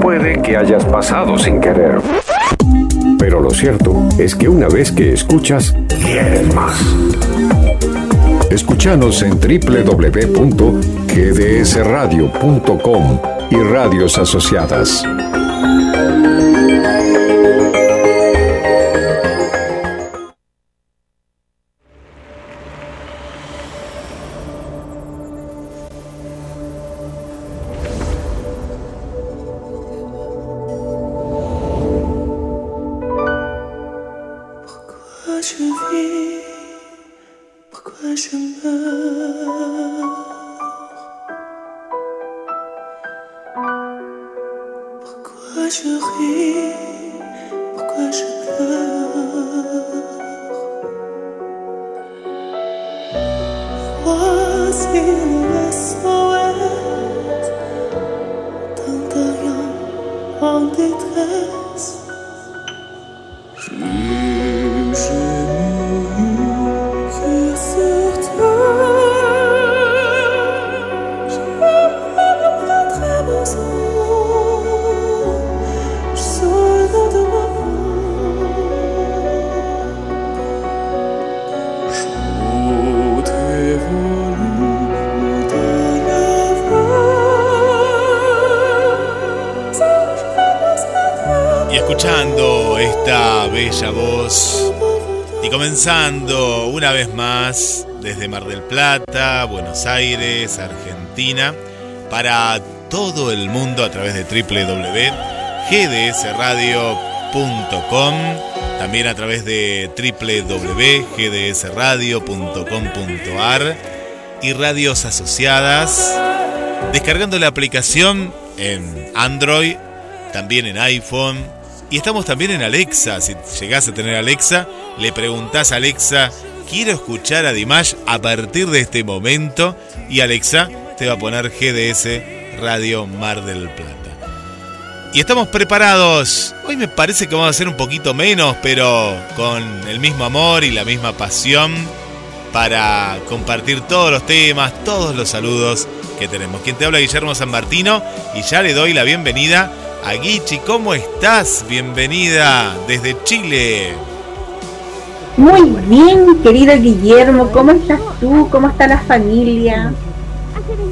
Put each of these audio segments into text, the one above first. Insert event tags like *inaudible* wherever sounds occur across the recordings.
Puede que hayas pasado sin querer. Pero lo cierto es que una vez que escuchas, quieres más. Escúchanos en www.gdsradio.com y radios asociadas. Mar del Plata, Buenos Aires, Argentina, para todo el mundo a través de www.gdsradio.com, también a través de www.gdsradio.com.ar y radios asociadas, descargando la aplicación en Android, también en iPhone, y estamos también en Alexa. Si llegás a tener Alexa, le preguntás a Alexa, quiero escuchar a Dimash a partir de este momento. Y Alexa te va a poner GDS Radio Mar del Plata. Y estamos preparados. Hoy me parece que vamos a hacer un poquito menos, pero con el mismo amor y la misma pasión para compartir todos los temas, todos los saludos que tenemos. Quien te habla Guillermo San Martino y ya le doy la bienvenida Aguichi, ¿cómo estás? Bienvenida desde Chile. Muy bien, querido Guillermo, ¿cómo estás tú? ¿Cómo está la familia?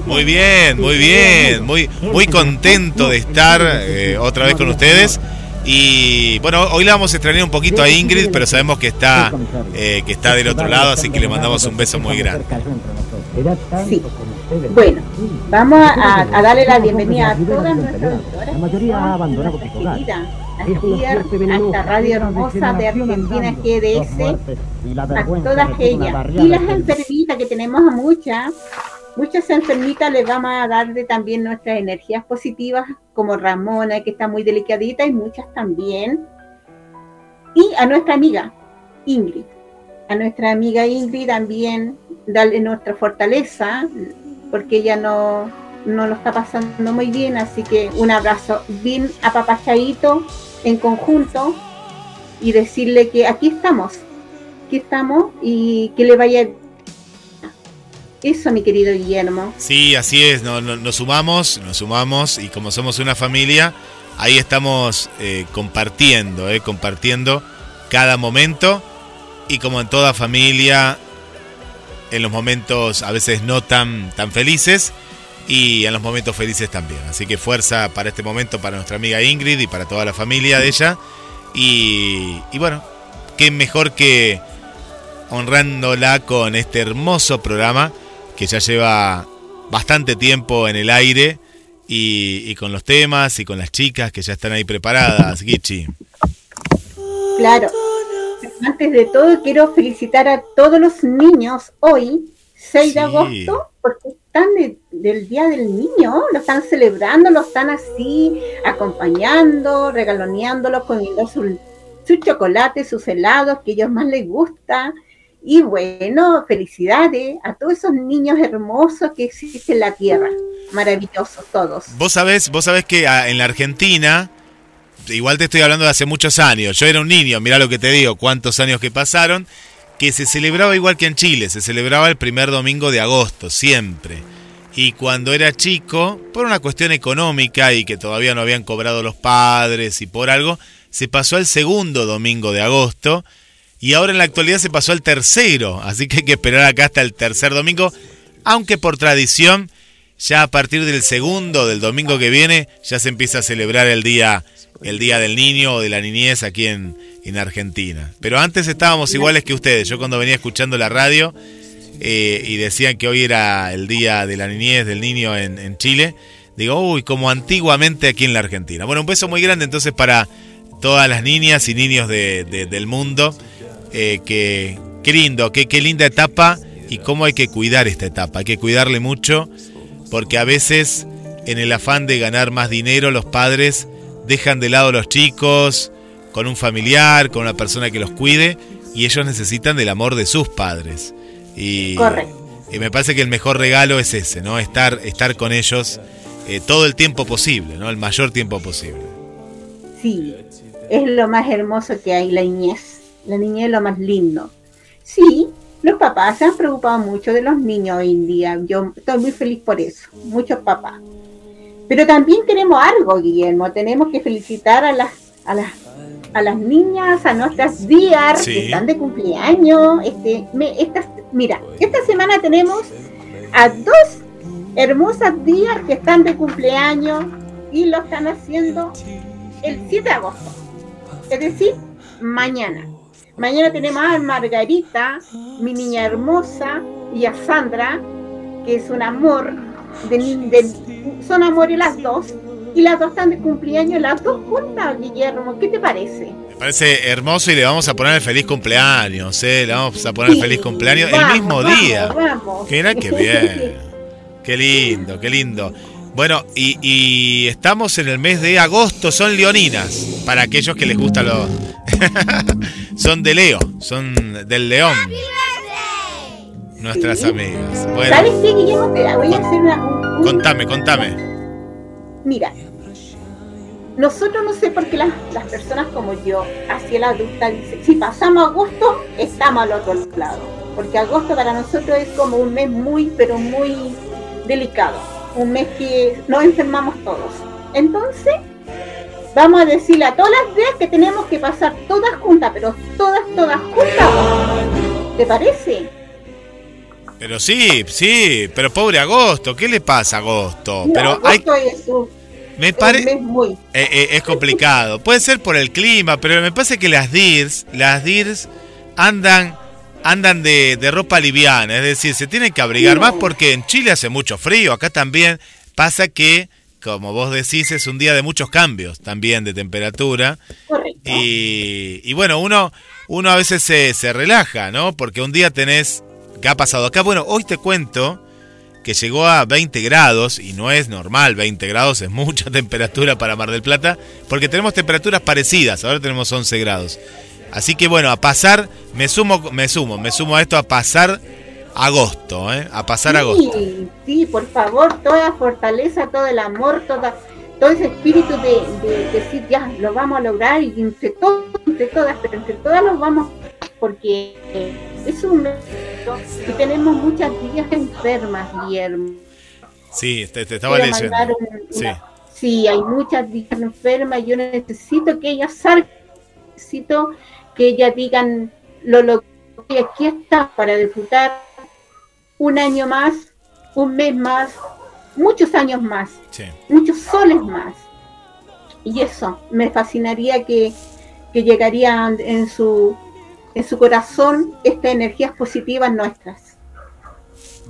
Muy bien, muy bien, muy, muy contento de estar eh, otra vez con ustedes. Y bueno, hoy la vamos a extrañar un poquito a Ingrid, pero sabemos que está, eh, que está del otro lado, así que le mandamos un beso muy grande. Sí. Bueno, vamos a, darle la bienvenida a todas nuestras La mayoría abandona aquí a esta radio hermosa de Argentina GDS, a todas ellas. Y las enfermitas, que tenemos a muchas, muchas enfermitas les vamos a darle también nuestras energías positivas, como Ramona, que está muy delicadita, y muchas también. Y a nuestra amiga Ingrid, a nuestra amiga Ingrid también darle nuestra fortaleza, porque ella no, no lo está pasando muy bien, así que un abrazo bien apapachadito en conjunto y decirle que aquí estamos, aquí estamos y que le vaya eso, mi querido Guillermo. Sí, así es, nos sumamos, nos sumamos y como somos una familia, ahí estamos eh, compartiendo, eh, compartiendo cada momento y como en toda familia, en los momentos a veces no tan, tan felices y en los momentos felices también. Así que fuerza para este momento para nuestra amiga Ingrid y para toda la familia de ella. Y, bueno, qué mejor que honrándola con este hermoso programa que ya lleva bastante tiempo en el aire y, y, con los temas y con las chicas que ya están ahí preparadas, Gichi. Claro, antes de todo quiero felicitar a todos los niños hoy, 6 de agosto, porque están del Día del Niño, lo están celebrando, lo están así acompañando, regaloneándolo, comiendo su, su chocolate, sus helados que ellos más les gusta. Y bueno, felicidades a todos esos niños hermosos que existen en la tierra. Maravillosos todos. Vos sabés, vos sabés que ah, en la Argentina igual te estoy hablando de hace muchos años. Yo era un niño, mirá lo que te digo, cuántos años que pasaron, que se celebraba igual que en Chile, se celebraba el primer domingo de agosto, siempre. Y cuando era chico, por una cuestión económica y que todavía no habían cobrado los padres y por algo, se pasó al segundo domingo de agosto y ahora en la actualidad se pasó al tercero, así que hay que esperar acá hasta el tercer domingo, aunque por tradición ya a partir del segundo del domingo que viene ya se empieza a celebrar el día el día del niño o de la niñez aquí en, en Argentina. Pero antes estábamos iguales que ustedes. Yo cuando venía escuchando la radio eh, y decían que hoy era el día de la niñez del niño en, Chile, digo, uy, como antiguamente aquí en la Argentina. Bueno, un beso muy grande entonces para todas las niñas y niños de, del mundo. Eh, que, qué lindo, qué, qué linda etapa y cómo hay que cuidar esta etapa. Hay que cuidarle mucho porque a veces en el afán de ganar más dinero los padres dejan de lado a los chicos con un familiar, con una persona que los cuide y ellos necesitan del amor de sus padres. Y, y me parece que el mejor regalo es ese, ¿no? Estar, estar con ellos eh, todo el tiempo posible, ¿no? El mayor tiempo posible. Sí, es lo más hermoso que hay, la niñez. La niñez es lo más lindo. Sí, los papás se han preocupado mucho de los niños hoy en día. Yo estoy muy feliz por eso. Muchos papás. Pero también tenemos algo, Guillermo. Tenemos que felicitar a las, a las, a las niñas, a nuestras días que están de cumpleaños. Este, mira, esta semana tenemos a dos hermosas días que están de cumpleaños y lo están haciendo el 7 de agosto es decir, mañana. Mañana tenemos a Margarita, mi niña hermosa, y a Sandra, que es un amor, de, son amores las dos, y las dos están de cumpleaños, las dos juntas, Guillermo. ¿Qué te parece? Me parece hermoso y le vamos a poner el feliz cumpleaños, ¿eh? Le vamos a poner el feliz cumpleaños el mismo día. Vamos. Mira qué *laughs* bien. qué lindo, qué lindo. Bueno, y, estamos en el mes de agosto, son leoninas, para aquellos que les gusta los... *laughs* son de Leo, son del león. Nuestras amigas. ¿Sabes qué, Guillermo? Te voy a hacer una... Contame, contame. Mira, nosotros no sé por qué las, las personas como yo, hacia la adulta, dicen, si pasamos agosto, estamos al otro lado. Porque agosto para nosotros es como un mes muy, pero muy delicado un mes que nos enfermamos todos. Entonces, vamos a decirle a todas las veces que tenemos que pasar todas juntas, pero todas, todas juntas. ¿Te parece? Pero sí, sí, pero pobre agosto, ¿qué le pasa a agosto? pero hay... es me parece muy... Eh, eh, es complicado. Puede ser por el clima, pero me parece que las DIRS, las DIRS andan andan de, ropa liviana, es decir, se tienen que abrigar más porque en Chile hace mucho frío, acá también pasa que, como vos decís, es un día de muchos cambios también de temperatura. Y, y, bueno, uno, uno a veces se, se relaja, ¿no? Porque un día tenés, ¿qué ha pasado acá? Bueno, hoy te cuento que llegó a 20 grados y no es normal, 20 grados es mucha *laughs* temperatura para Mar del Plata, porque tenemos temperaturas parecidas, ahora tenemos 11 grados. Así que bueno, a pasar, me sumo, me sumo, me sumo a esto a pasar agosto, ¿eh? A pasar agosto. Sí, por favor, toda fortaleza, todo el amor, toda, todo ese espíritu de, decir ya lo vamos a lograr y entre todos, entre todas, pero entre todas lo vamos, porque es un y tenemos muchas días enfermas, Guillermo. Sí, te, estaba diciendo. Sí. sí, hay muchas días enfermas, yo necesito que ellas salgan, necesito que ellas digan, lo logré, aquí está para disfrutar un año más, un mes más, muchos años más, muchos soles más. Y eso, me fascinaría que, que llegarían en su, en su corazón estas energías positivas nuestras.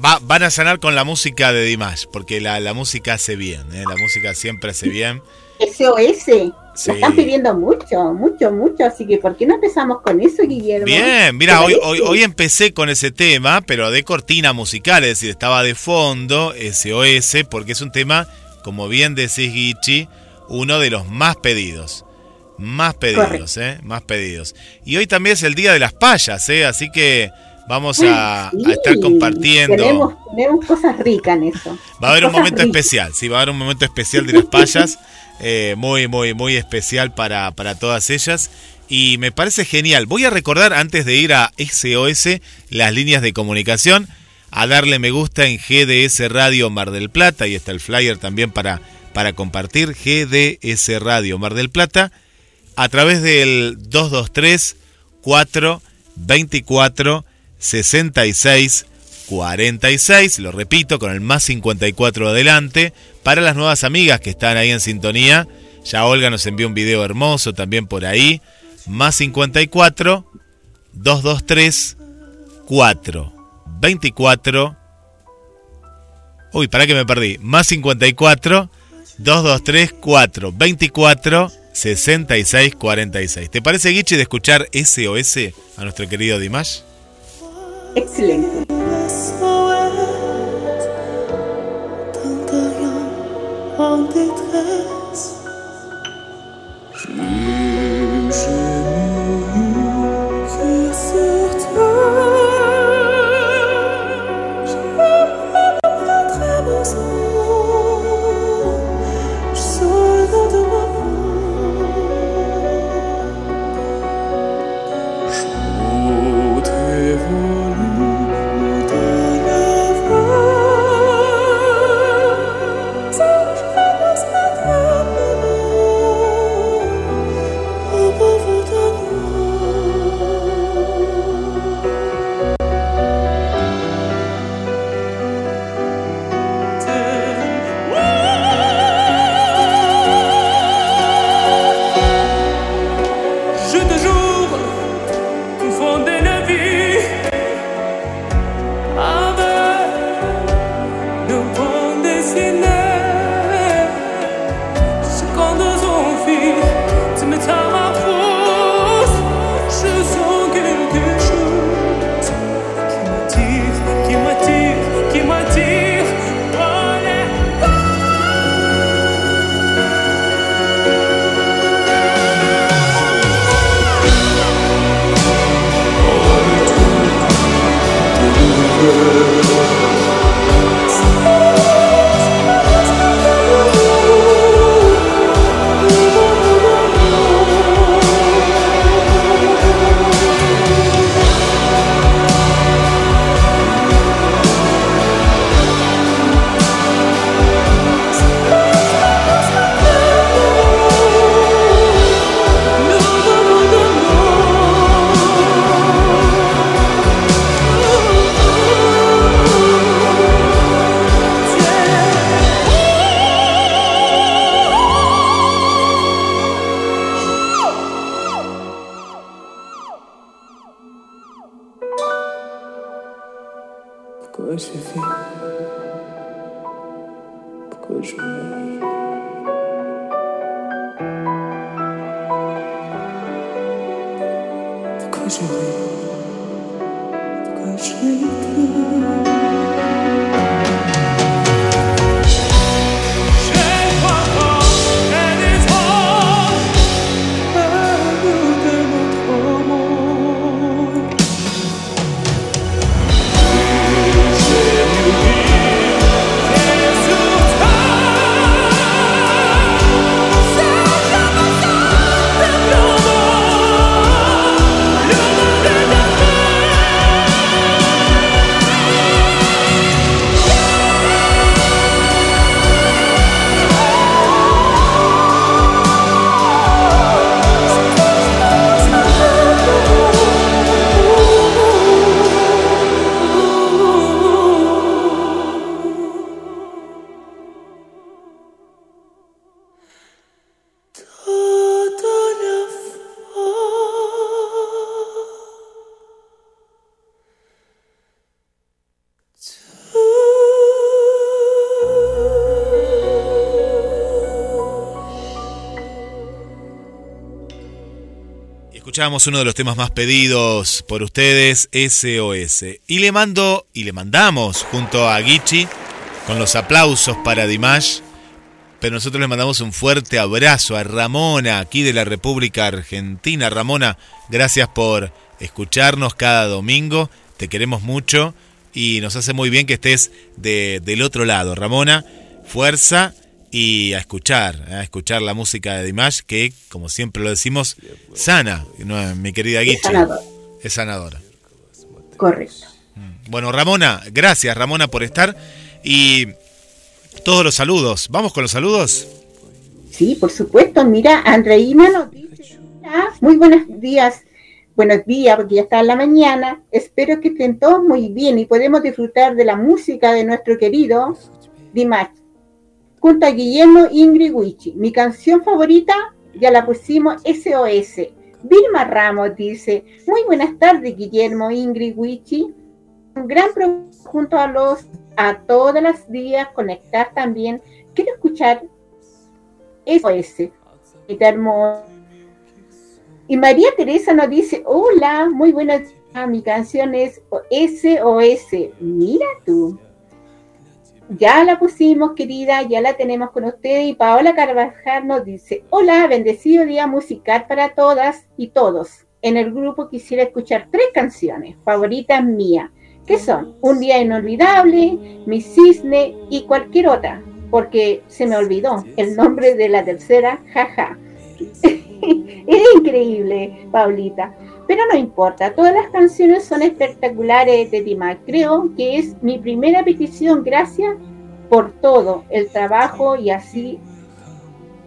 Va, van a sanar con la música de Dimash, porque la, la música hace bien, ¿eh? la música siempre hace bien. SOS. Sí. están pidiendo mucho, mucho, mucho, así que ¿por qué no empezamos con eso, Guillermo? Bien, mira, hoy, hoy, hoy, empecé con ese tema, pero de cortina musical, es decir, estaba de fondo SOS, porque es un tema, como bien decís, Guichi, uno de los más pedidos. Más pedidos, ¿eh? Más pedidos. Y hoy también es el Día de las Payas, ¿eh? Así que vamos a, estar compartiendo. Tenemos, tenemos, cosas ricas en eso. Va a haber un momento especial, sí, va a haber un momento especial de las payas. *laughs* Eh, muy, muy, muy especial para, para todas ellas. Y me parece genial. Voy a recordar antes de ir a SOS las líneas de comunicación. a darle me gusta en GDS Radio Mar del Plata. Y está el flyer también para, para compartir. GDS Radio Mar del Plata. A través del 223 424 66 46. Lo repito, con el más 54 adelante. Para las nuevas amigas que están ahí en sintonía. Ya Olga nos envió un video hermoso también por ahí. Más 54 223 4 24. Uy, para que me perdí. Más 54 223 4 24 66 46. ¿Te parece, Guichi, de escuchar SOS a nuestro querido Dimash? Excelente. détresse. Je... uno de los temas más pedidos por ustedes, SOS. Y le mando y le mandamos junto a Gichi con los aplausos para Dimash. Pero nosotros le mandamos un fuerte abrazo a Ramona, aquí de la República Argentina. Ramona, gracias por escucharnos cada domingo. Te queremos mucho y nos hace muy bien que estés de, del otro lado. Ramona, fuerza y a escuchar, a escuchar la música de Dimash, que, como siempre lo decimos, sana, ¿no? mi querida Guichi. Es sanadora. Correcto. Mm. Bueno, Ramona, gracias Ramona por estar y todos los saludos. ¿Vamos con los saludos? Sí, por supuesto. Mira, Andreina nos dice, muy buenos días. Buenos días, porque ya está en la mañana. Espero que estén todos muy bien y podemos disfrutar de la música de nuestro querido Dimash. Junto a Guillermo Ingrid Wichi. Mi canción favorita ya la pusimos SOS. Vilma Ramos dice, muy buenas tardes Guillermo Ingrid Wichi. Un gran junto a los a todas las días conectar también. Quiero escuchar SOS. Hermoso. Y María Teresa nos dice, hola, muy buenas, mi canción es SOS. Mira tú. Ya la pusimos, querida, ya la tenemos con ustedes. Y Paola Carvajal nos dice, hola, bendecido día musical para todas y todos. En el grupo quisiera escuchar tres canciones favoritas mías, que son Un día inolvidable, Mi cisne y cualquier otra, porque se me olvidó el nombre de la tercera, jaja. *laughs* es increíble, Paulita. Pero no importa, todas las canciones son espectaculares de Dimash. Creo que es mi primera petición. Gracias por todo el trabajo y así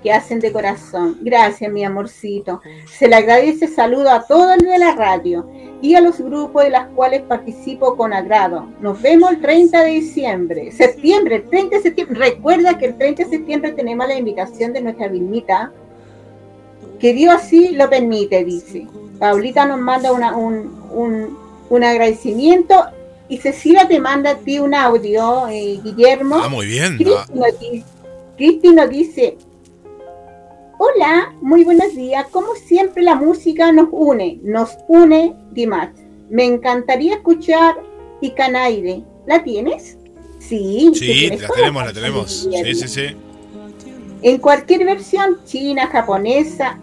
que hacen de corazón. Gracias, mi amorcito. Se le agradece saludo a todos de la radio y a los grupos de los cuales participo con agrado. Nos vemos el 30 de diciembre, septiembre, el 30 de septiembre. Recuerda que el 30 de septiembre tenemos la invitación de nuestra Vilmita, que Dios así lo permite, dice. Paulita nos manda un, agradecimiento y Cecilia te manda a ti un audio, eh, Guillermo. Ah, muy bien. Cristi nos, dice, hola, muy buenos días. Como siempre la música nos une, nos une Dimas. Me encantaría escuchar Icanaire. ¿La tienes? Sí, sí, la tenemos, la tenemos. Sí, sí, sí. En cualquier versión, china, japonesa,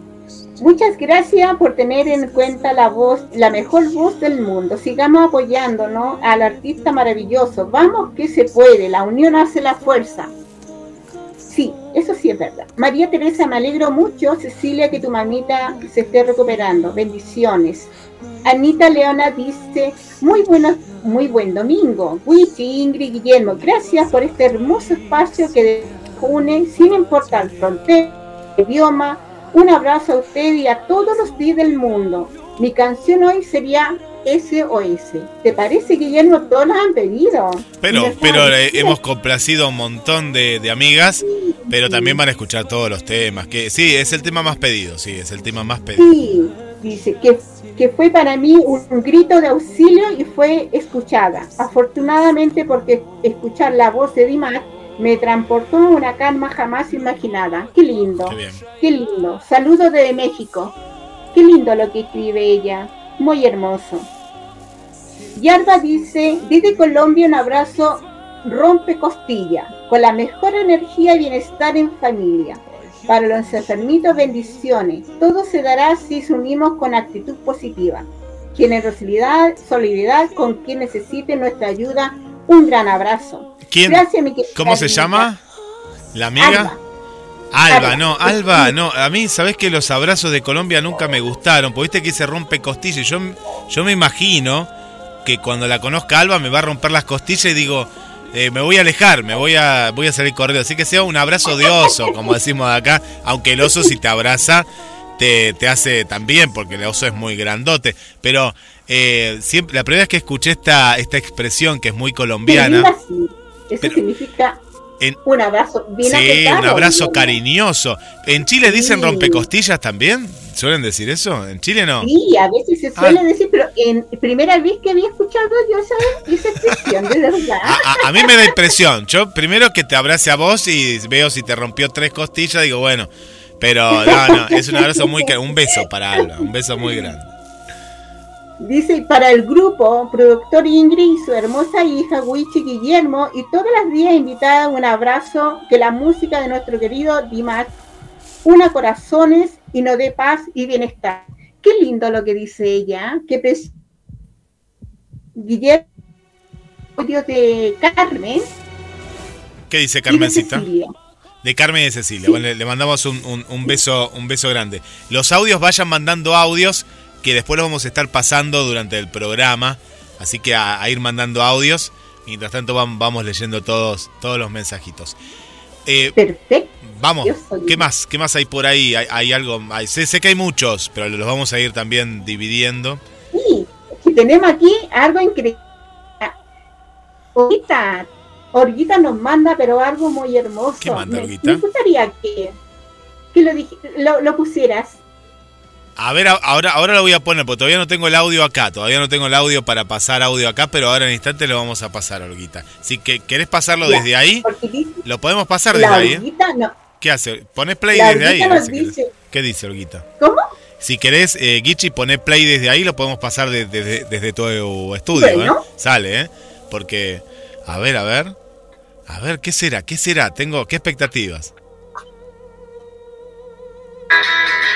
Muchas gracias por tener en cuenta la voz, la mejor voz del mundo. Sigamos apoyándonos al artista maravilloso. Vamos que se puede, la unión hace la fuerza. Sí, eso sí es verdad. María Teresa, me alegro mucho, Cecilia, que tu mamita se esté recuperando. Bendiciones. Anita Leona dice, muy buenos, muy buen domingo. Wichi, Ingrid, Guillermo, gracias por este hermoso espacio que une sin importar frontera, idioma, un abrazo a usted y a todos los días del mundo. Mi canción hoy sería SOS. ¿Te parece, Guillermo? Todos las han pedido. Pero, pero eh, hemos complacido a un montón de, amigas, pero también van a escuchar todos los temas. Que sí, es el tema más pedido, sí, es el tema más pedido. Sí, dice que, que fue para mí un, grito de auxilio y fue escuchada. Afortunadamente, porque escuchar la voz de Dimas me transportó a una calma jamás imaginada. Qué lindo. Qué, lindo. Saludos desde México. Qué lindo lo que escribe ella. Muy hermoso. Yarba dice, desde Colombia un abrazo rompe costilla, con la mejor energía y bienestar en familia. Para los enfermitos, bendiciones. Todo se dará si nos unimos con actitud positiva. Generosidad, solidaridad con quien necesite nuestra ayuda. Un gran abrazo. ¿Quién? ¿Cómo se llama? ¿La amiga? Alba. no, Alba, no. A mí, ¿sabes que los abrazos de Colombia nunca me gustaron? Porque viste que se rompe costillas. Yo, yo me imagino que cuando la conozca Alba me va a romper las costillas y digo, eh, me voy a alejar, me voy a, voy a salir corriendo. Así que sea un abrazo de oso, como decimos acá. Aunque el oso, si te abraza, te, te hace también, porque el oso es muy grandote. Pero eh, siempre, la primera vez que escuché esta, esta expresión, que es muy colombiana. Eso significa un abrazo bien Sí, un abrazo cariñoso. ¿En Chile dicen rompecostillas también? ¿Suelen decir eso? ¿En Chile no? Sí, a veces se suele ah. decir, pero en primera vez que había escuchado yo esa, esa expresión, de verdad. A, mí me da impresión. Yo primero que te abrace a vos y veo si te rompió tres costillas, digo, bueno. Pero no, no, es un abrazo muy... Un beso para Alba, un beso muy grande. Dice, para el grupo, productor Ingrid y su hermosa hija Wichi Guillermo y todas las días invitadas un abrazo, que la música de nuestro querido Dimash una corazones y no dé paz y bienestar. Qué lindo lo que dice ella, que Guillermo de Carmen. ¿Qué dice Carmencita? De, Carmen y de Cecilia. Bueno, le, mandamos un, un, beso, un beso grande. Los audios vayan mandando audios que después lo vamos a estar pasando durante el programa. Así que a, ir mandando audios. Mientras tanto vamos leyendo todos, todos los mensajitos. Eh, Perfecto. Vamos, ¿qué más? ¿Qué más hay por ahí? Hay, algo, sé, que hay muchos, pero los vamos a ir también dividiendo. Sí, tenemos aquí algo increíble. Ahorita, Orguita nos manda, pero algo muy hermoso. ¿Qué manda, Me, gustaría que, lo, lo pusieras. A ver, ahora, ahora lo voy a poner, porque todavía no tengo el audio acá. Todavía no tengo el audio para pasar audio acá, pero ahora en instante lo vamos a pasar, Olguita. Si que querés pasarlo desde ahí, lo podemos pasar desde ahí. ¿eh? No. ¿Qué hace? Pones play desde ahí. ¿Qué dice, Olguita? ¿Cómo? Si querés, eh, Gichi, poné play desde ahí, lo podemos pasar desde, desde tu estudio. ¿eh? Sale, ¿eh? Porque, a ver, a ver. A ver, ¿qué será? ¿Qué será? Tengo, ¿qué expectativas?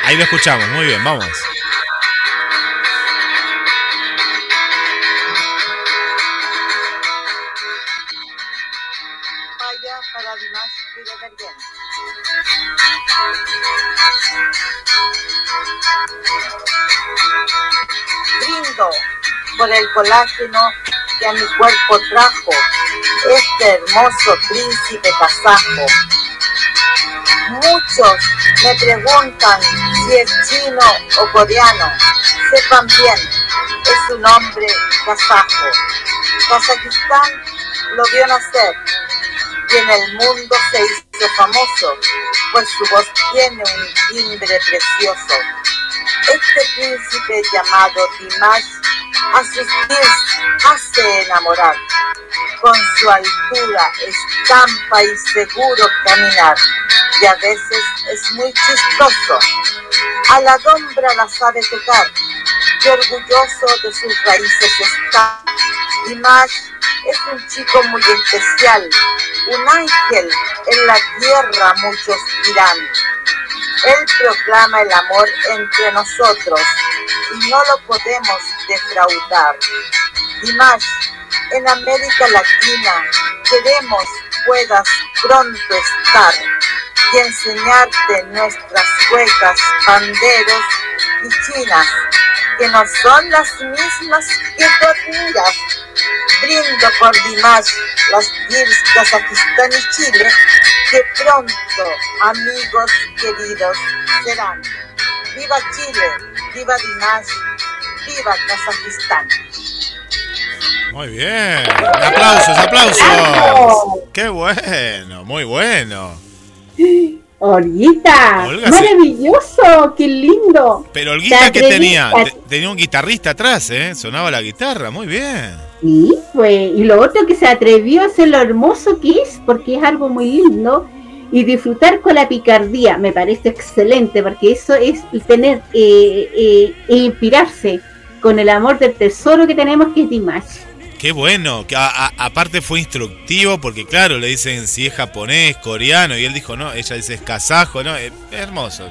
Ahí lo escuchamos, muy bien, vamos. Brindo por el colágeno que a mi cuerpo trajo este hermoso príncipe kazajo Muchos me preguntan si es chino o coreano. Sepan bien, es un hombre kazajo. Kazajistán lo vio nacer y en el mundo se hizo famoso, pues su voz tiene un timbre precioso. Este príncipe llamado Dimash a sus pies hace enamorar. Con su altura, estampa y seguro caminar y a veces es muy chistoso. A la dombra la sabe tocar y orgulloso de sus raíces está. más es un chico muy especial, un ángel en la tierra muchos dirán. Él proclama el amor entre nosotros y no lo podemos defraudar. Y más, en América Latina queremos puedas pronto estar y enseñarte nuestras huecas, banderos y chinas, que no son las mismas que tú admiras. Brindo por Dimash, las Girs, Kazajistán y Chile, que pronto, amigos queridos, serán. ¡Viva Chile! ¡Viva Dimash! ¡Viva Kazajistán! Muy bien. Aplausos, aplausos. Qué bueno, muy bueno. Olguita, maravilloso, qué lindo. Pero Olguita, ¿qué tenía? Tenía un guitarrista atrás, ¿eh? Sonaba la guitarra, muy bien. Sí, fue. Y lo otro que se atrevió a hacer lo hermoso que es, porque es algo muy lindo, y disfrutar con la picardía, me parece excelente, porque eso es tener, eh, eh, e inspirarse con el amor del tesoro que tenemos que es Dimash. Qué bueno, que aparte fue instructivo porque claro, le dicen si es japonés, coreano y él dijo no, ella dice es kazajo, no, es, hermoso.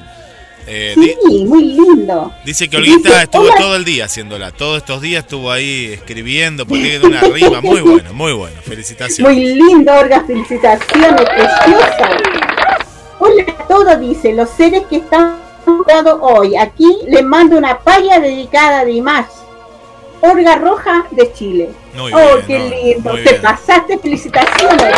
Eh, sí, muy lindo. Dice que Olguita estuvo todo el día haciéndola, todos estos días estuvo ahí escribiendo, porque una rima muy buena, muy buena, felicitaciones. Muy lindo, Olga, felicitaciones, preciosa. Hola a todos, dice, los seres que están hoy. Aquí les mando una palla dedicada a Dimash Orga Roja de Chile. oh, qué lindo. Te pasaste, felicitaciones.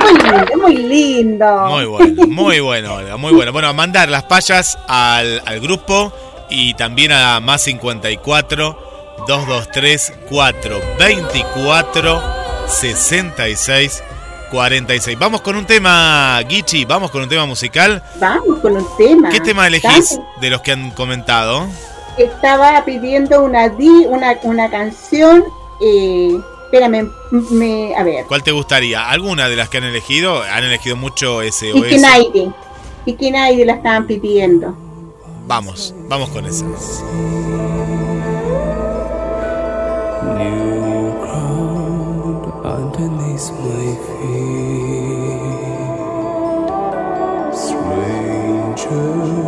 Muy lindo, muy lindo. Muy bueno, muy bueno, Olga, muy bueno. Bueno, a mandar las payas al, al grupo y también a más 54 223 424 66 46. Vamos con un tema, Gichi, vamos con un tema musical. Vamos con un tema. ¿Qué tema elegís de los que han comentado? Estaba pidiendo una di, una, una canción. Eh, espérame, me, a ver. ¿Cuál te gustaría? ¿Alguna de las que han elegido? Han elegido mucho SOS. Kiki Kiki la estaban pidiendo. Vamos, vamos con esas. a stranger's land. You chance to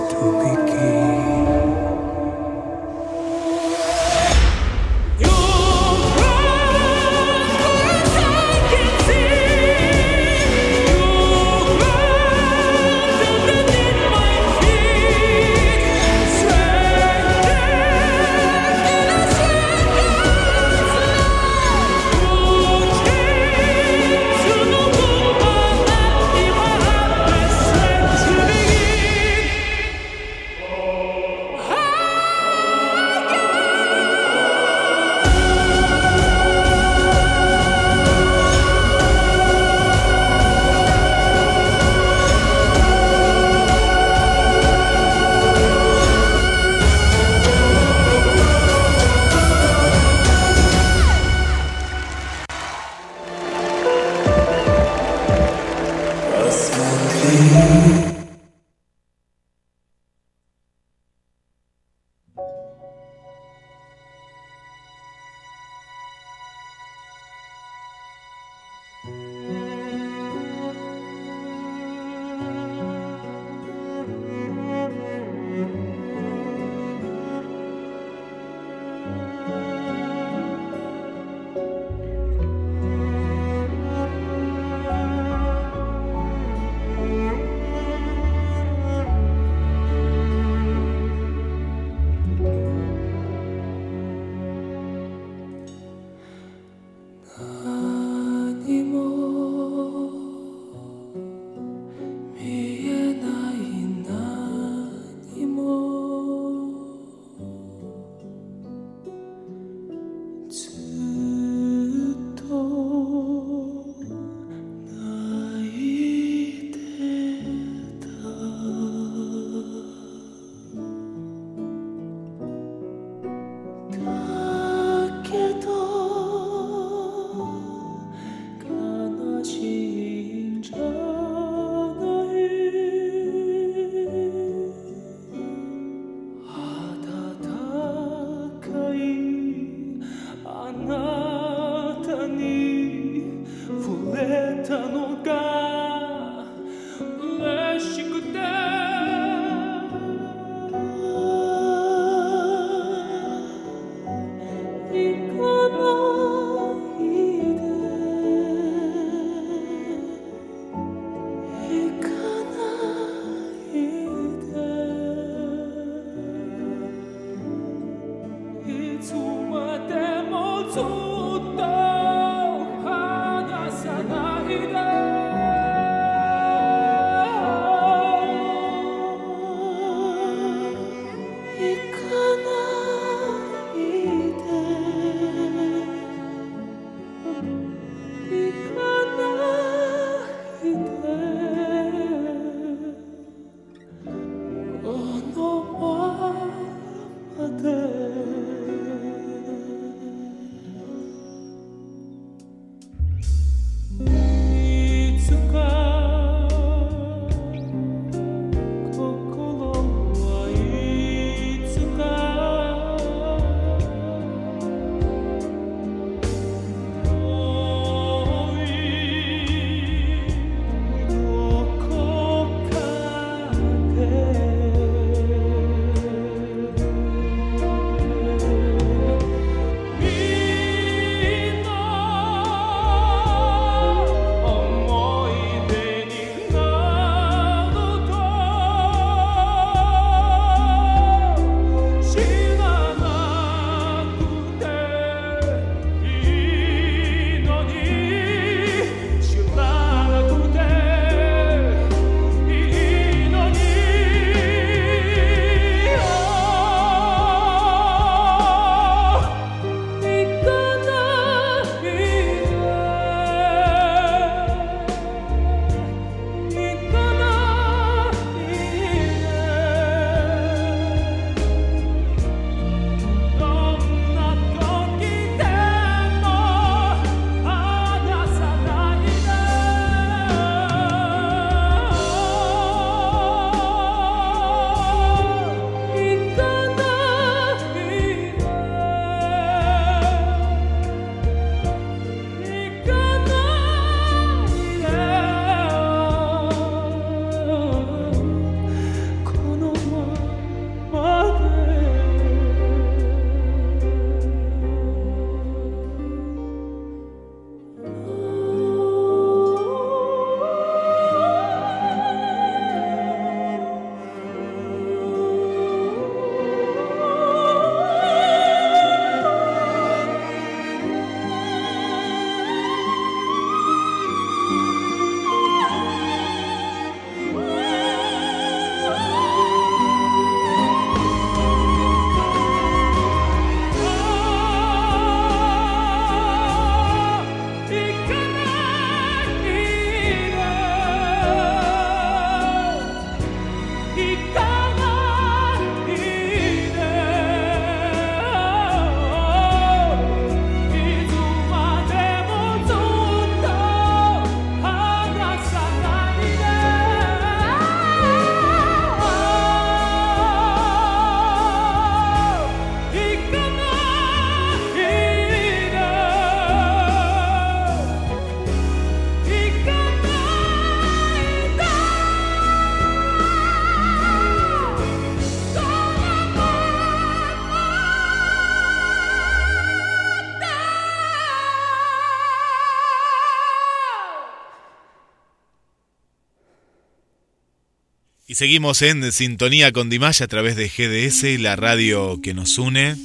seguimos en sintonía con Dimash a través de GDS, la radio que nos une,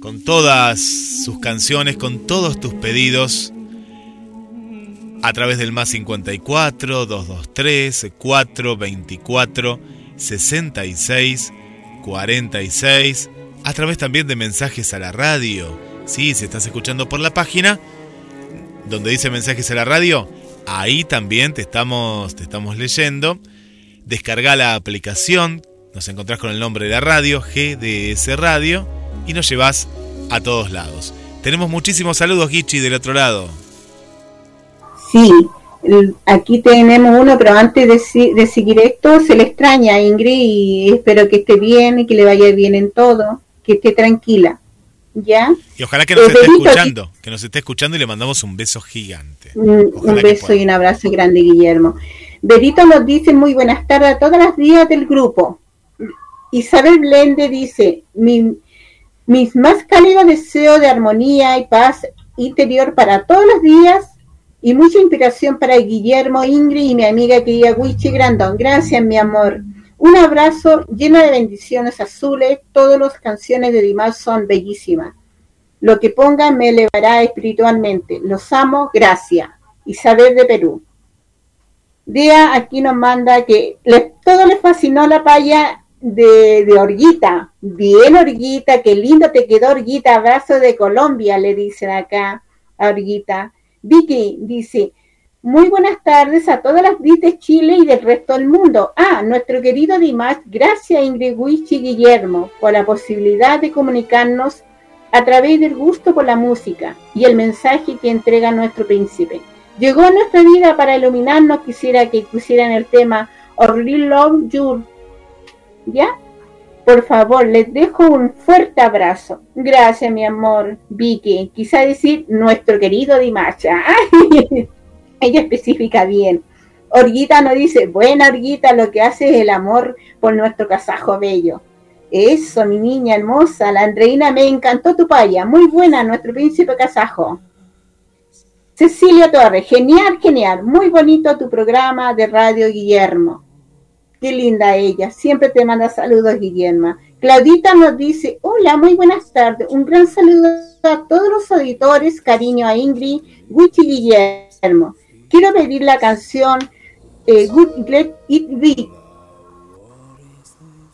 con todas sus canciones, con todos tus pedidos, a través del más 54 223 424 66 46, a través también de mensajes a la radio. Sí, si estás escuchando por la página, donde dice mensajes a la radio, ahí también te estamos, te estamos leyendo descarga la aplicación, nos encontrás con el nombre de la radio, GDS Radio, y nos llevas a todos lados. Tenemos muchísimos saludos, Gichi, del otro lado. Sí, aquí tenemos uno, pero antes de, seguir esto, se le extraña a Ingrid y espero que esté bien y que le vaya bien en todo, que esté tranquila. ¿Ya? Y ojalá que nos esté escuchando, que nos esté escuchando y le mandamos un beso gigante. Un beso y un abrazo grande, Guillermo. Berito nos dice muy buenas tardes a todas las días del grupo. Isabel Blende dice, mis más cálidos deseos de armonía y paz interior para todos los días y mucha inspiración para Guillermo, Ingrid y mi amiga querida Wichi Grandón. Gracias, mi amor. Un abrazo lleno de bendiciones azules. Todas las canciones de Dimas son bellísimas. Lo que ponga me elevará espiritualmente. Los amo. Gracias. Isabel de Perú. Día aquí nos manda que todo le fascinó la paya de, de Orguita. Bien, Orguita, qué lindo te quedó, Orguita. Abrazo de Colombia, le dicen acá a Orguita. Vicky dice, muy buenas tardes a todas las VIT de Chile y del resto del mundo. Ah, nuestro querido Dimas, gracias Ingrid Wichi Guillermo por la posibilidad de comunicarnos a través del gusto por la música y el mensaje que entrega nuestro príncipe. Llegó a nuestra vida para iluminarnos, quisiera que pusieran el tema Orly Love You. ¿Ya? Por favor, les dejo un fuerte abrazo. Gracias, mi amor, Vicky. Quizá decir nuestro querido Dimacha. *laughs* Ella especifica bien. Orguita nos dice, buena Orguita, lo que hace es el amor por nuestro casajo bello. Eso, mi niña hermosa, la Andreina, me encantó tu paya. Muy buena, nuestro príncipe casajo. Cecilia Torres, genial, genial, muy bonito tu programa de radio, Guillermo. Qué linda ella, siempre te manda saludos, Guillermo. Claudita nos dice, hola, muy buenas tardes, un gran saludo a todos los auditores, cariño a Ingrid, Wichi Guillermo. Quiero pedir la canción eh, Good Let It Be.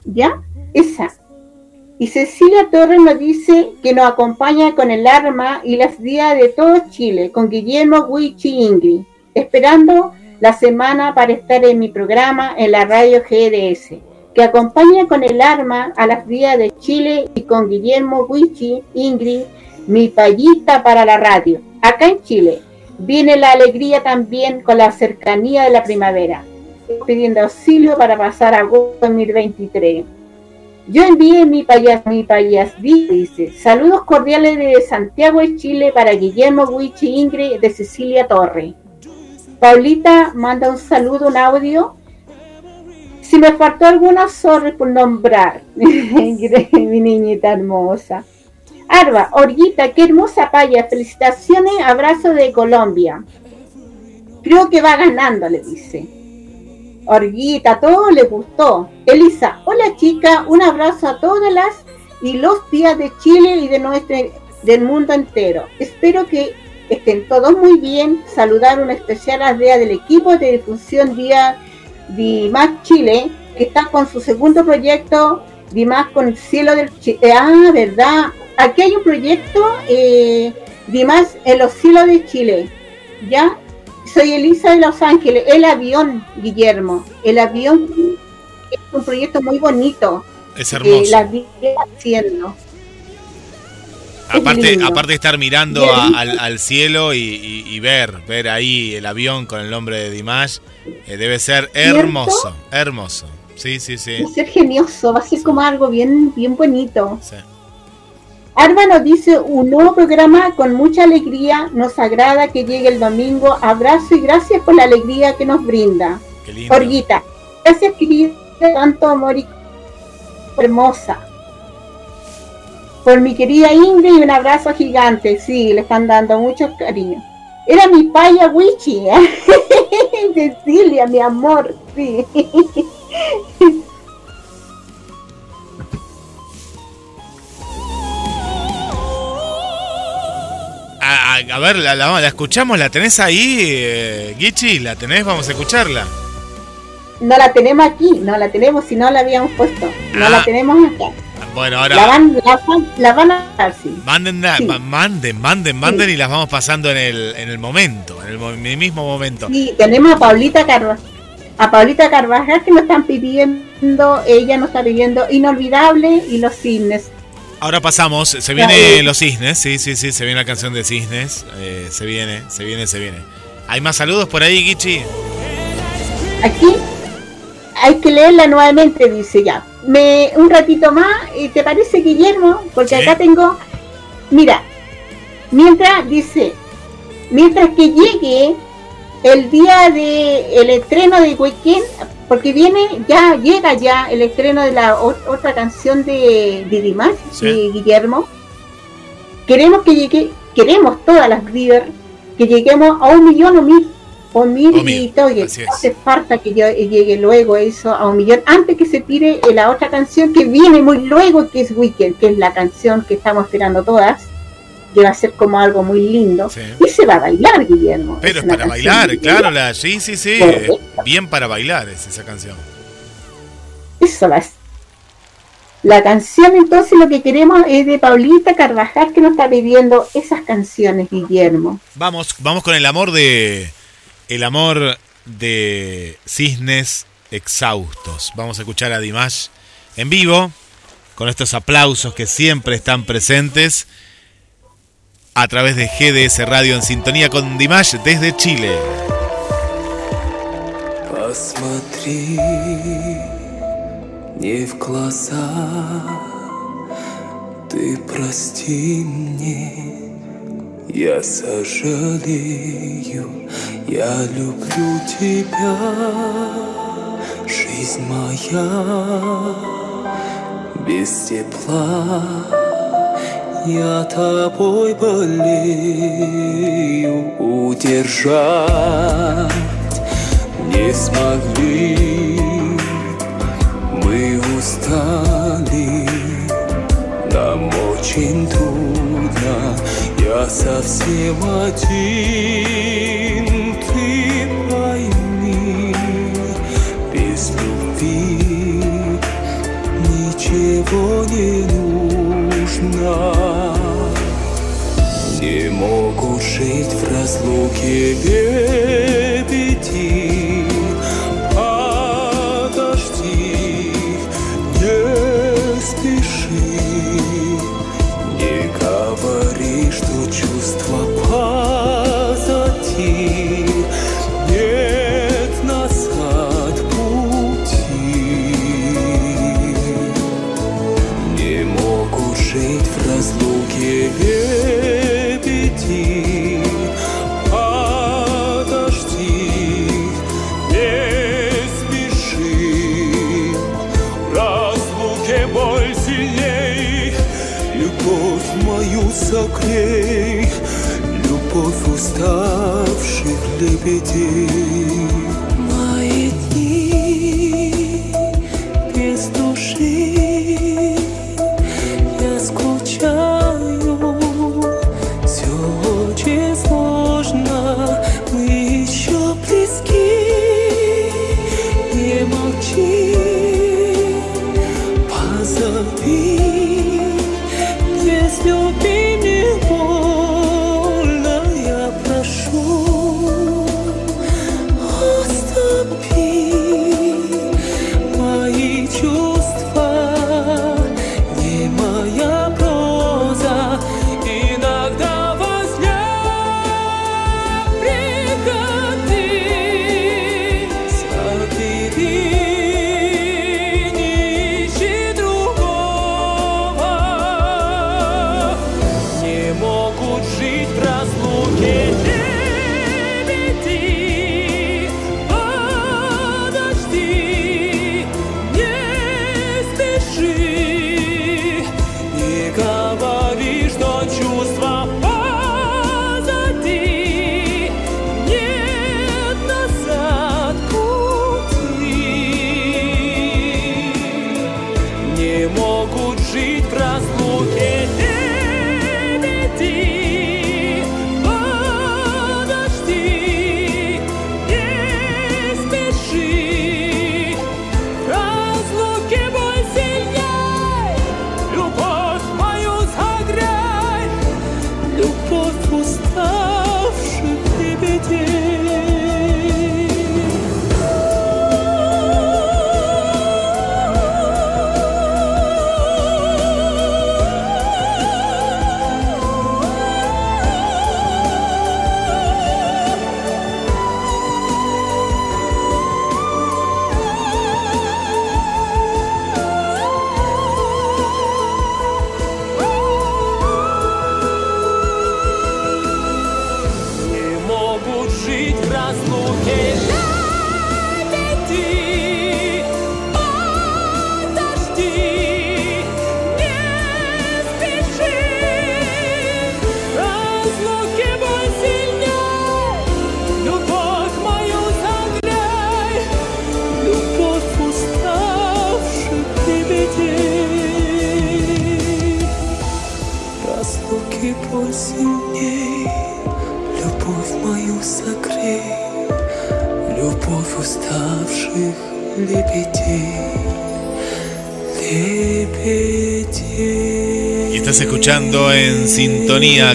¿Ya? Esa. Y Cecilia Torres nos dice que nos acompaña con el arma y las días de todo Chile, con Guillermo Wichi Ingrid, esperando la semana para estar en mi programa en la radio GDS, que acompaña con el arma a las días de Chile y con Guillermo Wichi Ingrid, mi payita para la radio. Acá en Chile viene la alegría también con la cercanía de la primavera, pidiendo auxilio para pasar a 2023. Yo envié mi payas, mi payas, dice, saludos cordiales de Santiago de Chile para Guillermo Wichi Ingrid de Cecilia Torre. Paulita manda un saludo, un audio. Si me faltó alguna, sorry por nombrar. *laughs* mi niñita hermosa. Arba, Orguita, qué hermosa paya. Felicitaciones, abrazo de Colombia. Creo que va ganando, le dice. Orguita, todo le gustó. Elisa, hola chica, un abrazo a todas las y los días de Chile y de nuestro, del mundo entero. Espero que estén todos muy bien. Saludar un especial a Día del equipo de difusión Día Dimas Chile, que está con su segundo proyecto, Dimas con el cielo del Chile. Ah, ¿verdad? Aquí hay un proyecto, eh, Dimas en los cielos de Chile. ¿Ya? Soy Elisa de Los Ángeles. El avión, Guillermo. El avión es un proyecto muy bonito. Es hermoso. la haciendo. Aparte, aparte de estar mirando al, cielo y, ver, ver ahí el avión con el nombre de Dimash, eh, debe ser hermoso, hermoso. Sí, sí, sí. Va a ser genioso, va a ser como algo bien, bien bonito. Sí. Arba nos dice un nuevo programa con mucha alegría, nos agrada que llegue el domingo, abrazo y gracias por la alegría que nos brinda. Qué lindo. Orguita, gracias querida, tanto amor y hermosa. Por mi querida Ingrid un abrazo gigante, sí, le están dando mucho cariño. Era mi paya Wichi, ¿eh? *laughs* Cecilia, mi amor, sí. *laughs* A, ver, la, escuchamos, ¿la tenés ahí, eh, Gichi? ¿La tenés? Vamos a escucharla. No la tenemos aquí, no la tenemos si no la habíamos puesto. No la ah. tenemos acá. Bueno, ahora. La van, la, van a dar, sí. Manden, manden, manden, manden y las vamos pasando en el, en el momento, en el, mismo momento. Sí, tenemos a Paulita Carvajal. A Paulita Carvajal que nos están pidiendo, ella nos está pidiendo Inolvidable y Los Cisnes. Ahora pasamos, se viene Los Cisnes, sí, sí, sí, se viene la canción de Cisnes, eh, se viene, se viene, se viene. ¿Hay más saludos por ahí, Gichi? Aquí hay que leerla nuevamente, dice ya. Me, un ratito más, ¿te parece, Guillermo? Porque acá tengo, mira, mientras dice, mientras que llegue el día de el estreno de Weekend, porque viene, ya llega ya el estreno de la otra canción de, de Dimash, de Guillermo. Queremos que llegue, queremos todas las River, que lleguemos a un millón o mil, o mil, y todo, y hace falta que llegue luego eso a un millón, antes que se tire la otra canción que viene muy luego, que es Weekend, que es la canción que estamos esperando todas que va a ser como algo muy lindo. Y se va a bailar, Guillermo. Pero es, para bailar, claro, la, sí, sí, sí. Bien para bailar es esa canción. Eso va La canción entonces lo que queremos es de Paulita Carvajal que nos está pidiendo esas canciones, Guillermo. Vamos, vamos con el amor de el amor de Cisnes exhaustos. Vamos a escuchar a Dimash en vivo con estos aplausos que siempre están presentes a través de GDS Radio en sintonía con Dimash desde Chile. Посмотри не в глаза, ты прости мне, я сожалею, я люблю тебя, жизнь моя без тепла. Я тобой болею. Удержать Не смогли. Мы устали. Нам очень трудно. Я совсем один. Ты пойми Без любви Ничего не нужно. Не могут жить в разлуке лебеди в разлуке лебеди Подожди, не спеши. В разлуке боль сильней Любовь мою согрей. Любовь уставших лебедей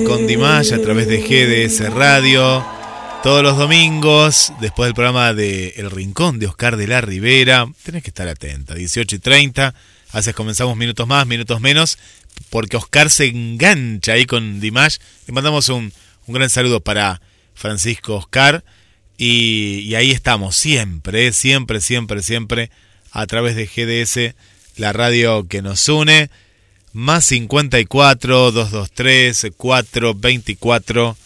con Dimash a través de GDS Radio. Todos los domingos, después del programa de El Rincón de Oscar de la Rivera. Tenés que estar atenta, 18 y 30. A veces comenzamos minutos más, minutos menos, porque Oscar se engancha ahí con Dimash. Le mandamos un, gran saludo para Francisco Oscar. Y, y ahí estamos, siempre, siempre, siempre, siempre, a través de GDS, la radio que nos une más 54 223 424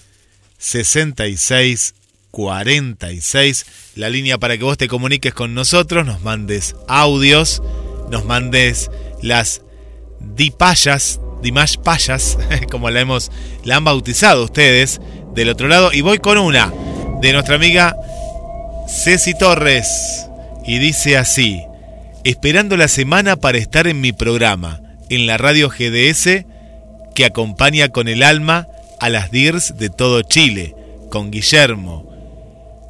66 46. La línea para que vos te comuniques con nosotros, nos mandes audios, nos mandes las dipayas, dimash payas, *laughs* como la hemos la han bautizado ustedes del otro lado. Y voy con una de nuestra amiga Ceci Torres. Y dice así: "Esperando la semana para estar en mi programa en la radio GDS que acompaña con el alma a las DIRS de todo Chile, con Guillermo,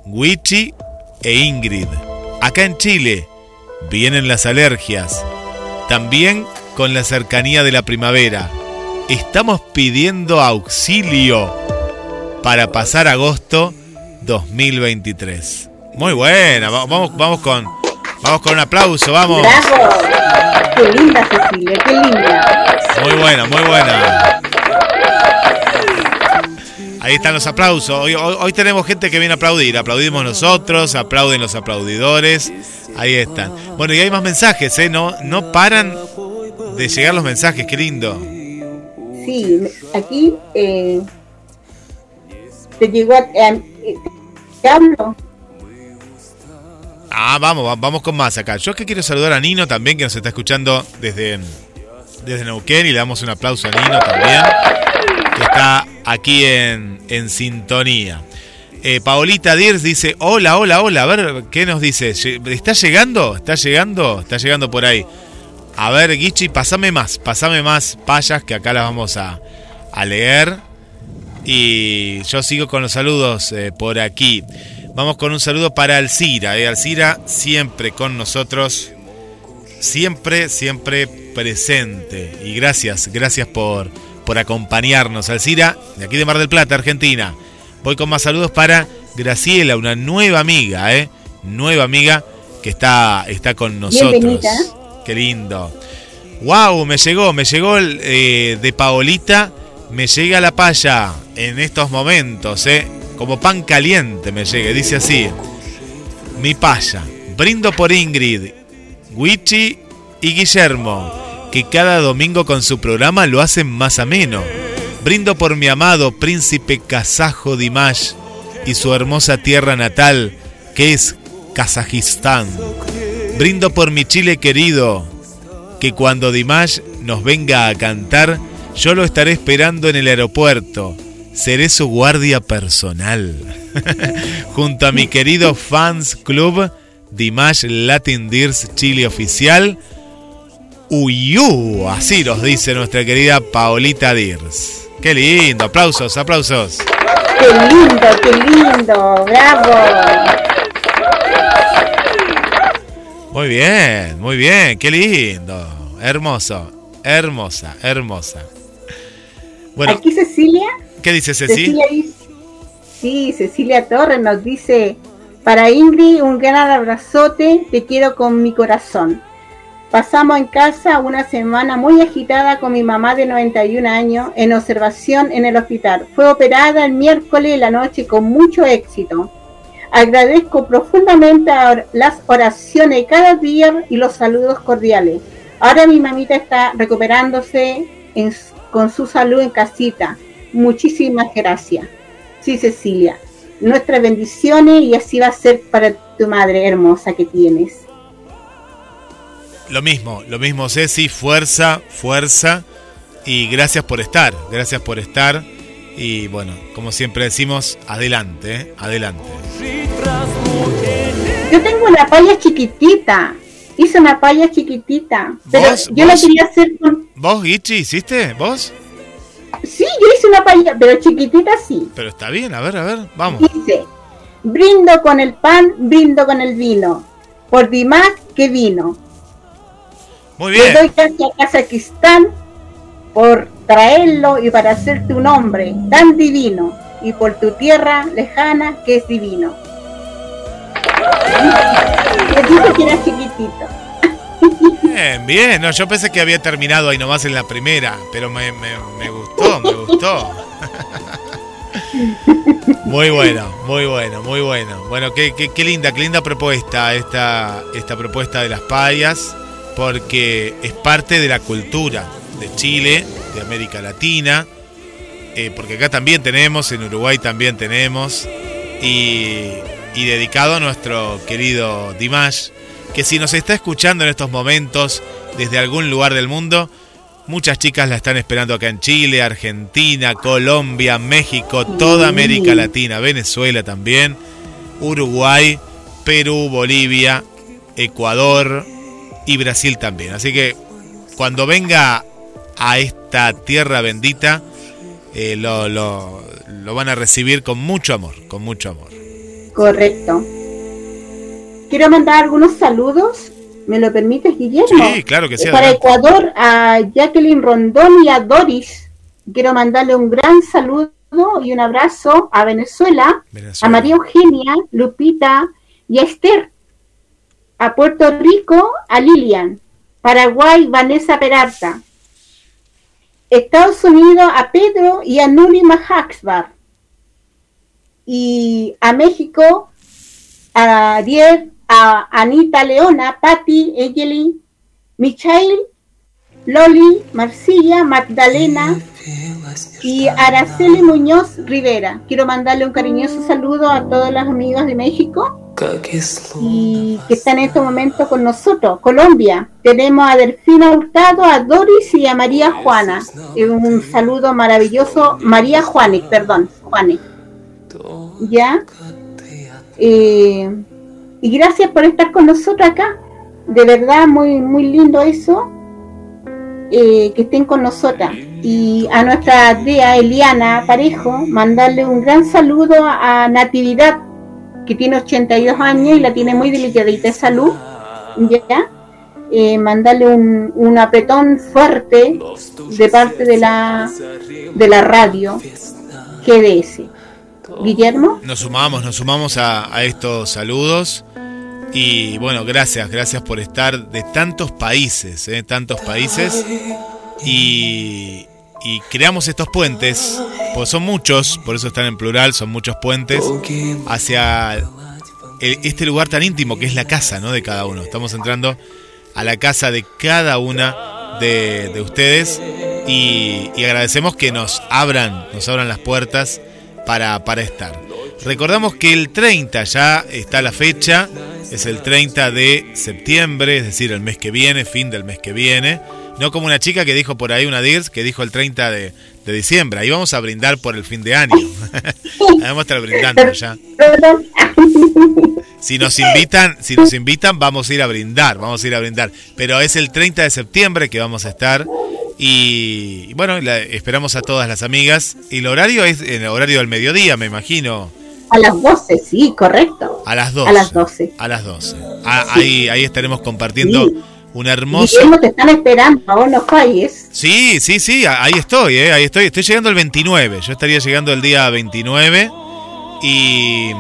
Wichi e Ingrid. Acá en Chile vienen las alergias, también con la cercanía de la primavera. Estamos pidiendo auxilio para pasar agosto 2023. Muy buena, vamos, vamos con Vamos con un aplauso, vamos. Bravo. Qué linda Cecilia, qué linda. Muy buena, muy buena. Ahí están los aplausos. Hoy, tenemos gente que viene a aplaudir. Aplaudimos nosotros, aplauden los aplaudidores. Ahí están. Bueno, y hay más mensajes, ¿eh? No, no paran de llegar los mensajes, qué lindo. Sí, aquí eh, te llegó a, eh, te hablo Ah, vamos, vamos con más acá. Yo es que quiero saludar a Nino también, que nos está escuchando desde, desde Neuquén, y le damos un aplauso a Nino también, que está aquí en, en sintonía. Eh, Paolita Diers dice, hola, hola, hola, a ver, ¿qué nos dice? ¿Está llegando? ¿Está llegando? Está llegando por ahí. A ver, Guichi, pasame más, pasame más payas, que acá las vamos a, a leer. Y yo sigo con los saludos eh, por aquí. Vamos con un saludo para Alcira. Eh. Alcira siempre con nosotros, siempre, siempre presente. Y gracias, gracias por, por acompañarnos. Alcira, de aquí de Mar del Plata, Argentina. Voy con más saludos para Graciela, una nueva amiga, ¿eh? Nueva amiga que está, está con nosotros. Qué lindo. ¡Wow! Me llegó, me llegó el, eh, de Paolita. Me llega la paya en estos momentos, ¿eh? Como pan caliente me llegue. Dice así: Mi paya, brindo por Ingrid, Wichi y Guillermo, que cada domingo con su programa lo hacen más ameno. Brindo por mi amado príncipe kazajo Dimash y su hermosa tierra natal, que es Kazajistán. Brindo por mi Chile querido, que cuando Dimash nos venga a cantar, yo lo estaré esperando en el aeropuerto seré su guardia personal. *laughs* Junto a mi querido Fans Club Dimash Latin Dears Chile Oficial, Uyú, así nos dice nuestra querida Paolita Dirs. Qué lindo, aplausos, aplausos. Qué lindo, qué lindo, bravo. Muy bien, muy bien, qué lindo. Hermoso, hermosa, hermosa. Bueno, aquí Cecilia. ¿Qué dice Cecilia? sí, Cecilia Torres nos dice, para Ingrid un gran abrazote, te quiero con mi corazón. Pasamos en casa una semana muy agitada con mi mamá de 91 años en observación en el hospital. Fue operada el miércoles de la noche con mucho éxito. Agradezco profundamente las oraciones cada día y los saludos cordiales. Ahora mi mamita está recuperándose con su salud en casita. Muchísimas gracias. Sí, Cecilia. Nuestras bendiciones y así va a ser para tu madre hermosa que tienes. Lo mismo, lo mismo Ceci, fuerza, fuerza y gracias por estar, gracias por estar y bueno, como siempre decimos, adelante, ¿eh? adelante. Yo tengo una palla chiquitita, hice una palla chiquitita, pero yo la quería hacer con... ¿Vos, Ichi, hiciste? ¿Vos? Sí, yo hice una palla, pero chiquitita sí. Pero está bien, a ver, a ver, vamos. Dice, brindo con el pan, brindo con el vino, por más que vino muy bien. Le doy gracias a Kazajistán por traerlo y para hacerte un hombre tan divino y por tu tierra lejana que es divino. Que era chiquitito. Bien, bien. No, yo pensé que había terminado ahí nomás en la primera, pero me, gustó, me gustó. *laughs* Muy bueno, muy bueno, muy bueno. Bueno, qué, qué, linda, qué linda propuesta esta, esta propuesta de las payas porque es parte de la cultura de Chile, de América Latina, eh, porque acá también tenemos, en Uruguay también tenemos, y, dedicado a nuestro querido Dimash, que si nos está escuchando en estos momentos desde algún lugar del mundo, muchas chicas la están esperando acá en Chile, Argentina, Colombia, México, toda América Latina, Venezuela también, Uruguay, Perú, Bolivia, Ecuador, y Brasil también. Así que cuando venga a esta tierra bendita, eh, lo, lo, van a recibir con mucho amor, con mucho amor. Correcto. Quiero mandar algunos saludos. ¿Me lo permites, Guillermo? Sí, claro que sí. Para Ecuador, a Jacqueline Rondón y a Doris. Quiero mandarle un gran saludo y un abrazo a Venezuela, Venezuela. a María Eugenia, Lupita y a Esther a Puerto Rico a Lilian, Paraguay Vanessa Peralta, Estados Unidos a Pedro y a Nuri Mahaxbar, y a México a Ariel, a Anita Leona, Patti, Egelin, Michael, Loli, Marcilla, Magdalena y Araceli Muñoz Rivera. Quiero mandarle un cariñoso saludo a todos los amigos de México y que está en este momento con nosotros. Colombia, tenemos a Delfina Hurtado, a Doris y a María Juana. Un saludo maravilloso, María Juanes, perdón, Juanes. ¿Ya? Eh, y gracias por estar con nosotros acá. De verdad, muy, muy lindo eso. Eh, que estén con nosotras. Y a nuestra tía Eliana Parejo, mandarle un gran saludo a Natividad que tiene 82 años y la tiene muy delicadita de salud, ¿ya? Eh, mandarle un, un, apretón fuerte de parte de la, de la radio GDS. Guillermo. Nos sumamos, nos sumamos a, a estos saludos. Y bueno, gracias, gracias por estar de tantos países, ¿eh? tantos países. Y, y creamos estos puentes, pues son muchos, por eso están en plural, son muchos puentes, hacia este lugar tan íntimo que es la casa ¿no? de cada uno. Estamos entrando a la casa de cada una de, ustedes y, agradecemos que nos abran, nos abran las puertas para, para estar. Recordamos que el 30 ya está la fecha, es el 30 de septiembre, es decir, el mes que viene, fin del mes que viene. No como una chica que dijo por ahí, una DIRS, que dijo el 30 de, diciembre. Ahí vamos a brindar por el fin de año. *laughs* vamos a estar brindando ya. si nos invitan, si nos invitan, vamos a ir a brindar, vamos a ir a brindar. Pero es el 30 de septiembre que vamos a estar. Y, bueno, esperamos a todas las amigas. Y el horario es en el horario del mediodía, me imagino. A las 12, sí, correcto. A las 12. A las 12. A las 12. Ah, ahí, ahí estaremos compartiendo un hermoso. Guillermo, te están esperando, vos no falles. Sí, sí, sí, ahí estoy, eh, ahí estoy. Estoy llegando el 29. Yo estaría llegando el día 29. Y,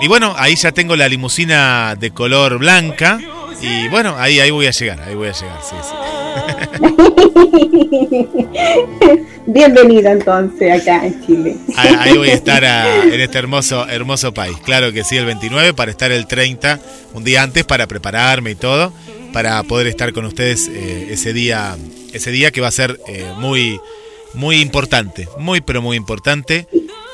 y bueno, ahí ya tengo la limusina de color blanca. Y bueno, ahí, ahí voy a llegar, ahí voy a llegar, sí, sí. *laughs* Bienvenido entonces acá en Chile. Ahí, voy a estar en este hermoso, hermoso país. Claro que sí, el 29 para estar el 30, un día antes para prepararme y todo, para poder estar con ustedes eh, ese día, ese día que va a ser eh, muy, muy importante, muy pero muy importante.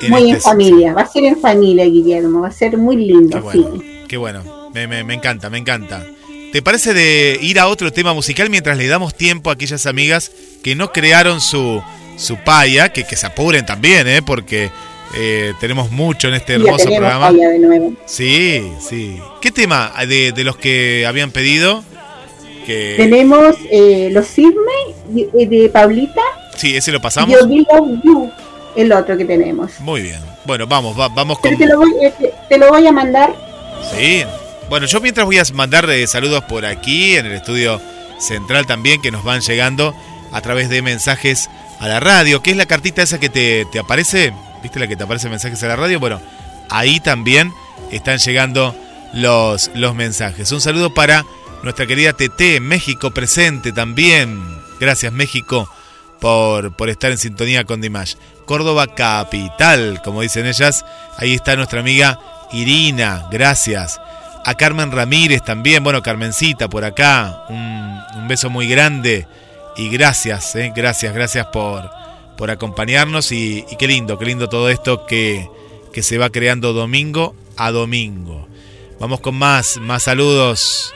muy en este familia, va a ser en familia, Guillermo, va a ser muy lindo. Qué bueno, qué bueno. Me, me encanta, me encanta. ¿Te parece de ir a otro tema musical mientras le damos tiempo a aquellas amigas que no crearon su, su paya, que, que se apuren también, ¿eh? porque eh, tenemos mucho en este hermoso programa. de nuevo. Sí, sí. ¿Qué tema de, de los que habían pedido? Que... Tenemos eh, Los Cisne de, de, Paulita. Sí, ese lo pasamos. Yo You, el otro que tenemos. Muy bien. Bueno, vamos, vamos con... Te lo, voy, eh, te lo voy a mandar. Sí, bueno, yo mientras voy a mandar eh, saludos por aquí, en el estudio central también, que nos van llegando a través de mensajes a la radio. ¿Qué es la cartita esa que te, aparece? ¿Viste la que te aparece mensajes a la radio? Bueno, ahí también están llegando los, los mensajes. Un saludo para nuestra querida TT, México presente también. Gracias México por, por estar en sintonía con Dimash. Córdoba capital, como dicen ellas. Ahí está nuestra amiga Irina, gracias a Carmen Ramírez también, bueno, Carmencita por acá, un, beso muy grande y gracias, eh, gracias, gracias por, por acompañarnos y, qué lindo, qué lindo todo esto que, que se va creando domingo a domingo. Vamos con más, más saludos.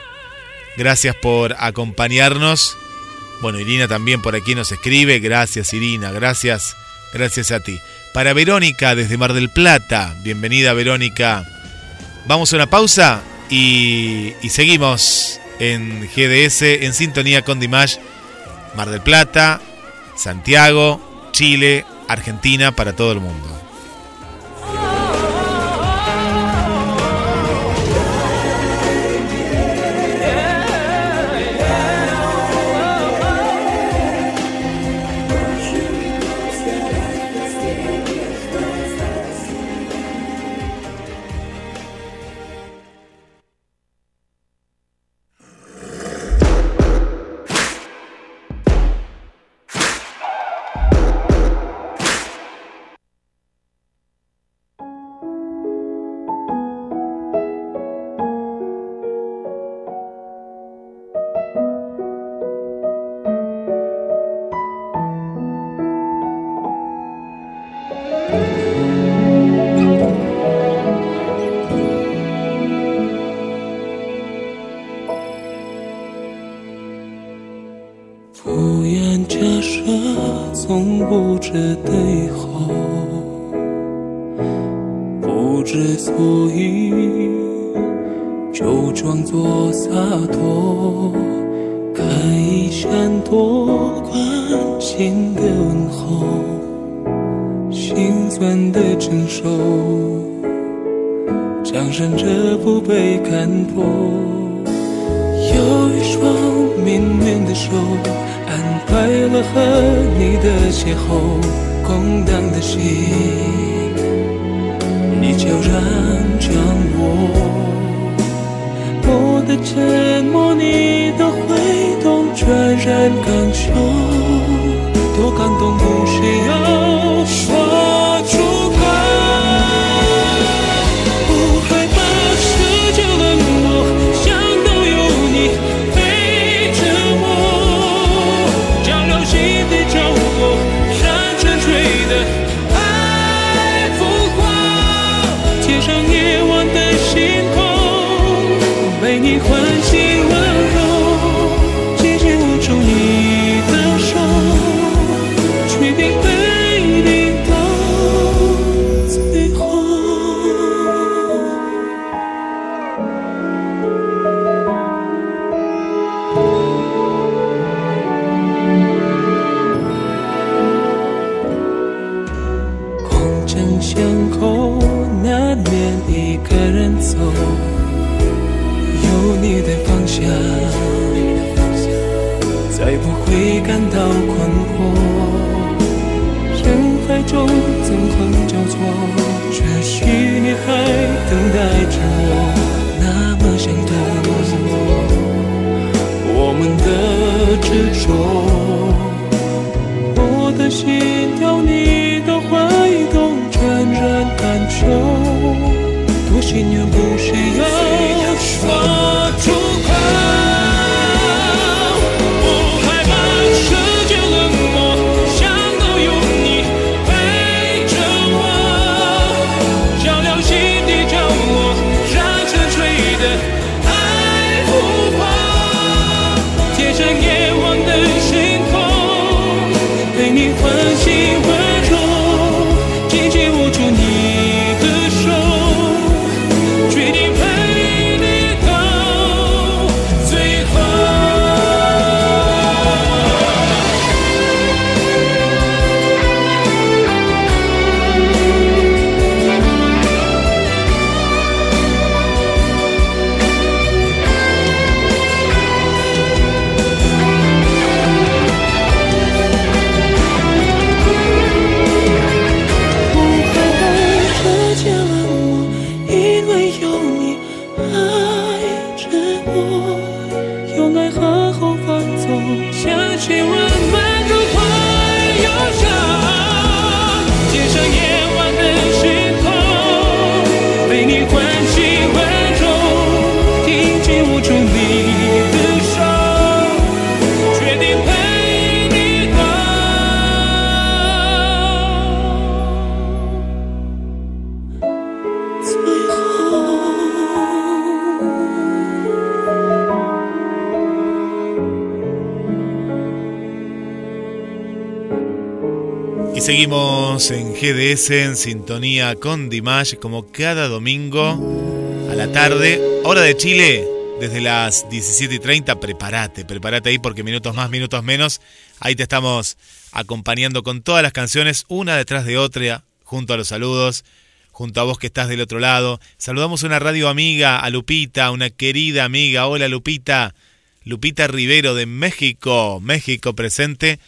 Gracias por acompañarnos. Bueno, Irina también por aquí nos escribe. Gracias, Irina. Gracias, gracias a ti. Para Verónica desde Mar del Plata. Bienvenida, Verónica. Vamos a una pausa y, seguimos en GDS, en sintonía con Dimash, Mar del Plata, Santiago, Chile, Argentina, para todo el mundo. En GDS en sintonía con Dimash como cada domingo a la tarde, hora de Chile, desde las 17 y 30. Prepárate, prepárate ahí porque minutos más, minutos menos. Ahí te estamos acompañando con todas las canciones, una detrás de otra, junto a los saludos, junto a vos que estás del otro lado. Saludamos una radio amiga, a Lupita, una querida amiga. Hola Lupita, Lupita Rivero de México, México presente.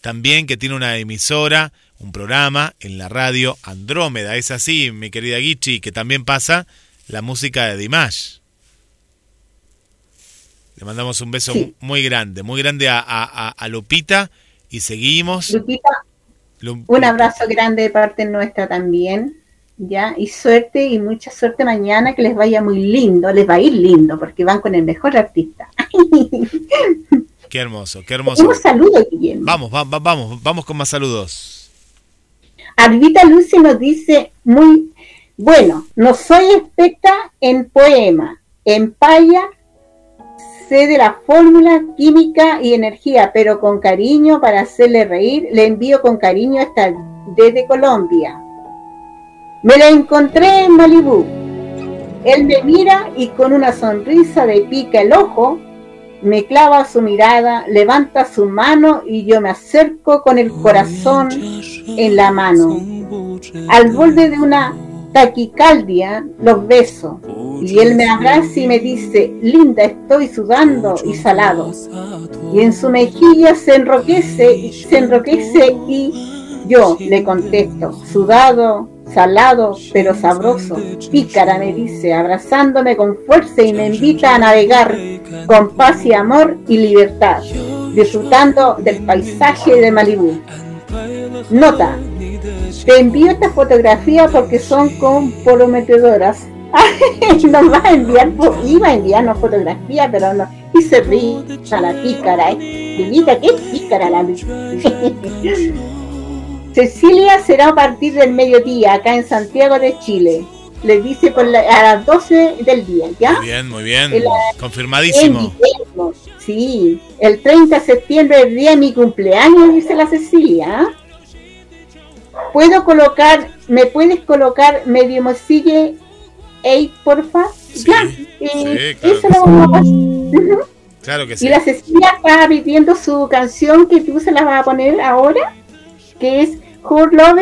También que tiene una emisora un programa en la radio Andrómeda. Es así, mi querida Guichi, que también pasa la música de Dimash. Le mandamos un beso muy grande, muy grande a, Lupita y seguimos. Lupita, un abrazo grande de parte nuestra también, ¿ya? Y suerte y mucha suerte mañana, que les vaya muy lindo, les va a ir lindo, porque van con el mejor artista. *laughs* Qué hermoso, qué hermoso. Un saludo, Guillermo. Vamos, vamos, vamos, vamos con más saludos. Arvita Lucy nos dice muy bueno, no soy experta en poema, en paya sé de la fórmula química y energía, pero con cariño para hacerle reír, le envío con cariño hasta desde Colombia. Me la encontré en Malibú. Él me mira y con una sonrisa de pica el ojo, me clava su mirada, levanta su mano y yo me acerco con el corazón en la mano. Al borde de una taquicaldia los beso y él me abraza y me dice, linda, estoy sudando y salado. Y en su mejilla se enroquece, se enroquece y yo le contesto, sudado, salado, pero sabroso. Pícara me dice, abrazándome con fuerza y me invita a navegar con paz y amor y libertad, disfrutando del paisaje de Malibú. Nota, te envío esta fotografía porque son comprometedoras. *laughs* nos va a enviar, iba a enviarnos fotografía, pero no. Y se ríe a la pícara, ¿eh? qué pícara la *laughs* Cecilia será a partir del mediodía acá en Santiago de Chile. Le dice por a las 12 del día, ¿ya? Muy bien, muy bien. Confirmadísimo. sí, el 30 de septiembre, el día de mi cumpleaños, dice la Cecilia. ¿Puedo colocar, me puedes colocar medio mosille, ey, porfa? Sí, ya, sí, claro eso lo vamos a Claro que sí. Y la Cecilia está pidiendo su canción que tú se la vas a poner ahora, que es Who Love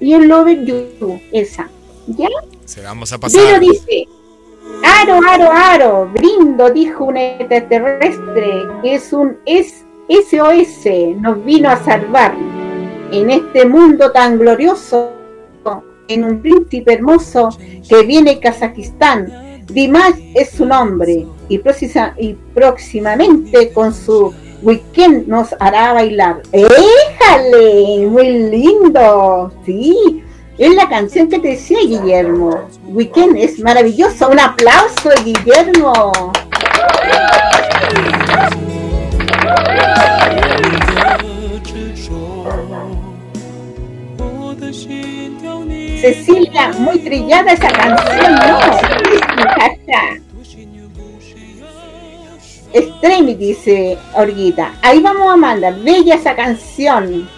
y el Love You, esa. ¿Ya? Se vamos a pasar. Pero dice, Aro, aro, aro, brindo, dijo un extraterrestre, es un, es SOS nos vino a salvar en este mundo tan glorioso, en un príncipe hermoso que viene de Kazajistán. Dimash es su nombre y, próximamente con su weekend nos hará bailar. ¡Éjale! Muy lindo. Sí, es la canción que te decía Guillermo. Weekend es maravilloso. Un aplauso, Guillermo. Cecilia, muy trillada esa canción, ¿no? Extremi, dice Orguita. Ahí vamos a mandar. Bella esa canción.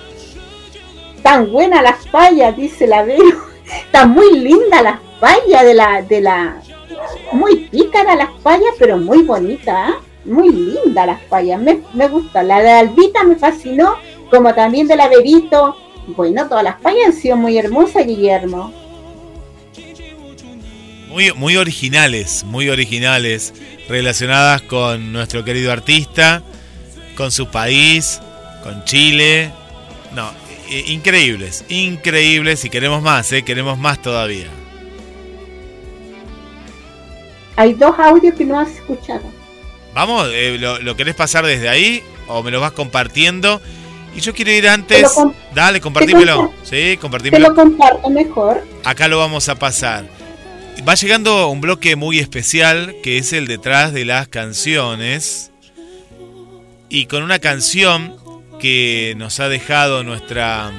Tan buena las fallas, dice la Vero. *laughs* Está muy linda las fallas de la, de la. Muy pícara las fallas, pero muy bonita. ¿ah? Muy linda las fallas. Me, me gusta. La de Albita me fascinó, como también de la Verito bueno, todas las fallas han sido muy hermosas, Guillermo. Muy, muy originales, muy originales, relacionadas con nuestro querido artista, con su país, con Chile. No, increíbles, increíbles y queremos más, ¿eh? queremos más todavía. Hay dos audios que no has escuchado. Vamos, eh, lo, ¿lo, querés pasar desde ahí o me lo vas compartiendo? Y yo quiero ir antes. Dale, compartímelo. Sí, compartímelo. Te lo comparto mejor. Acá lo vamos a pasar. Va llegando un bloque muy especial que es el detrás de las canciones. Y con una canción que nos ha dejado nuestra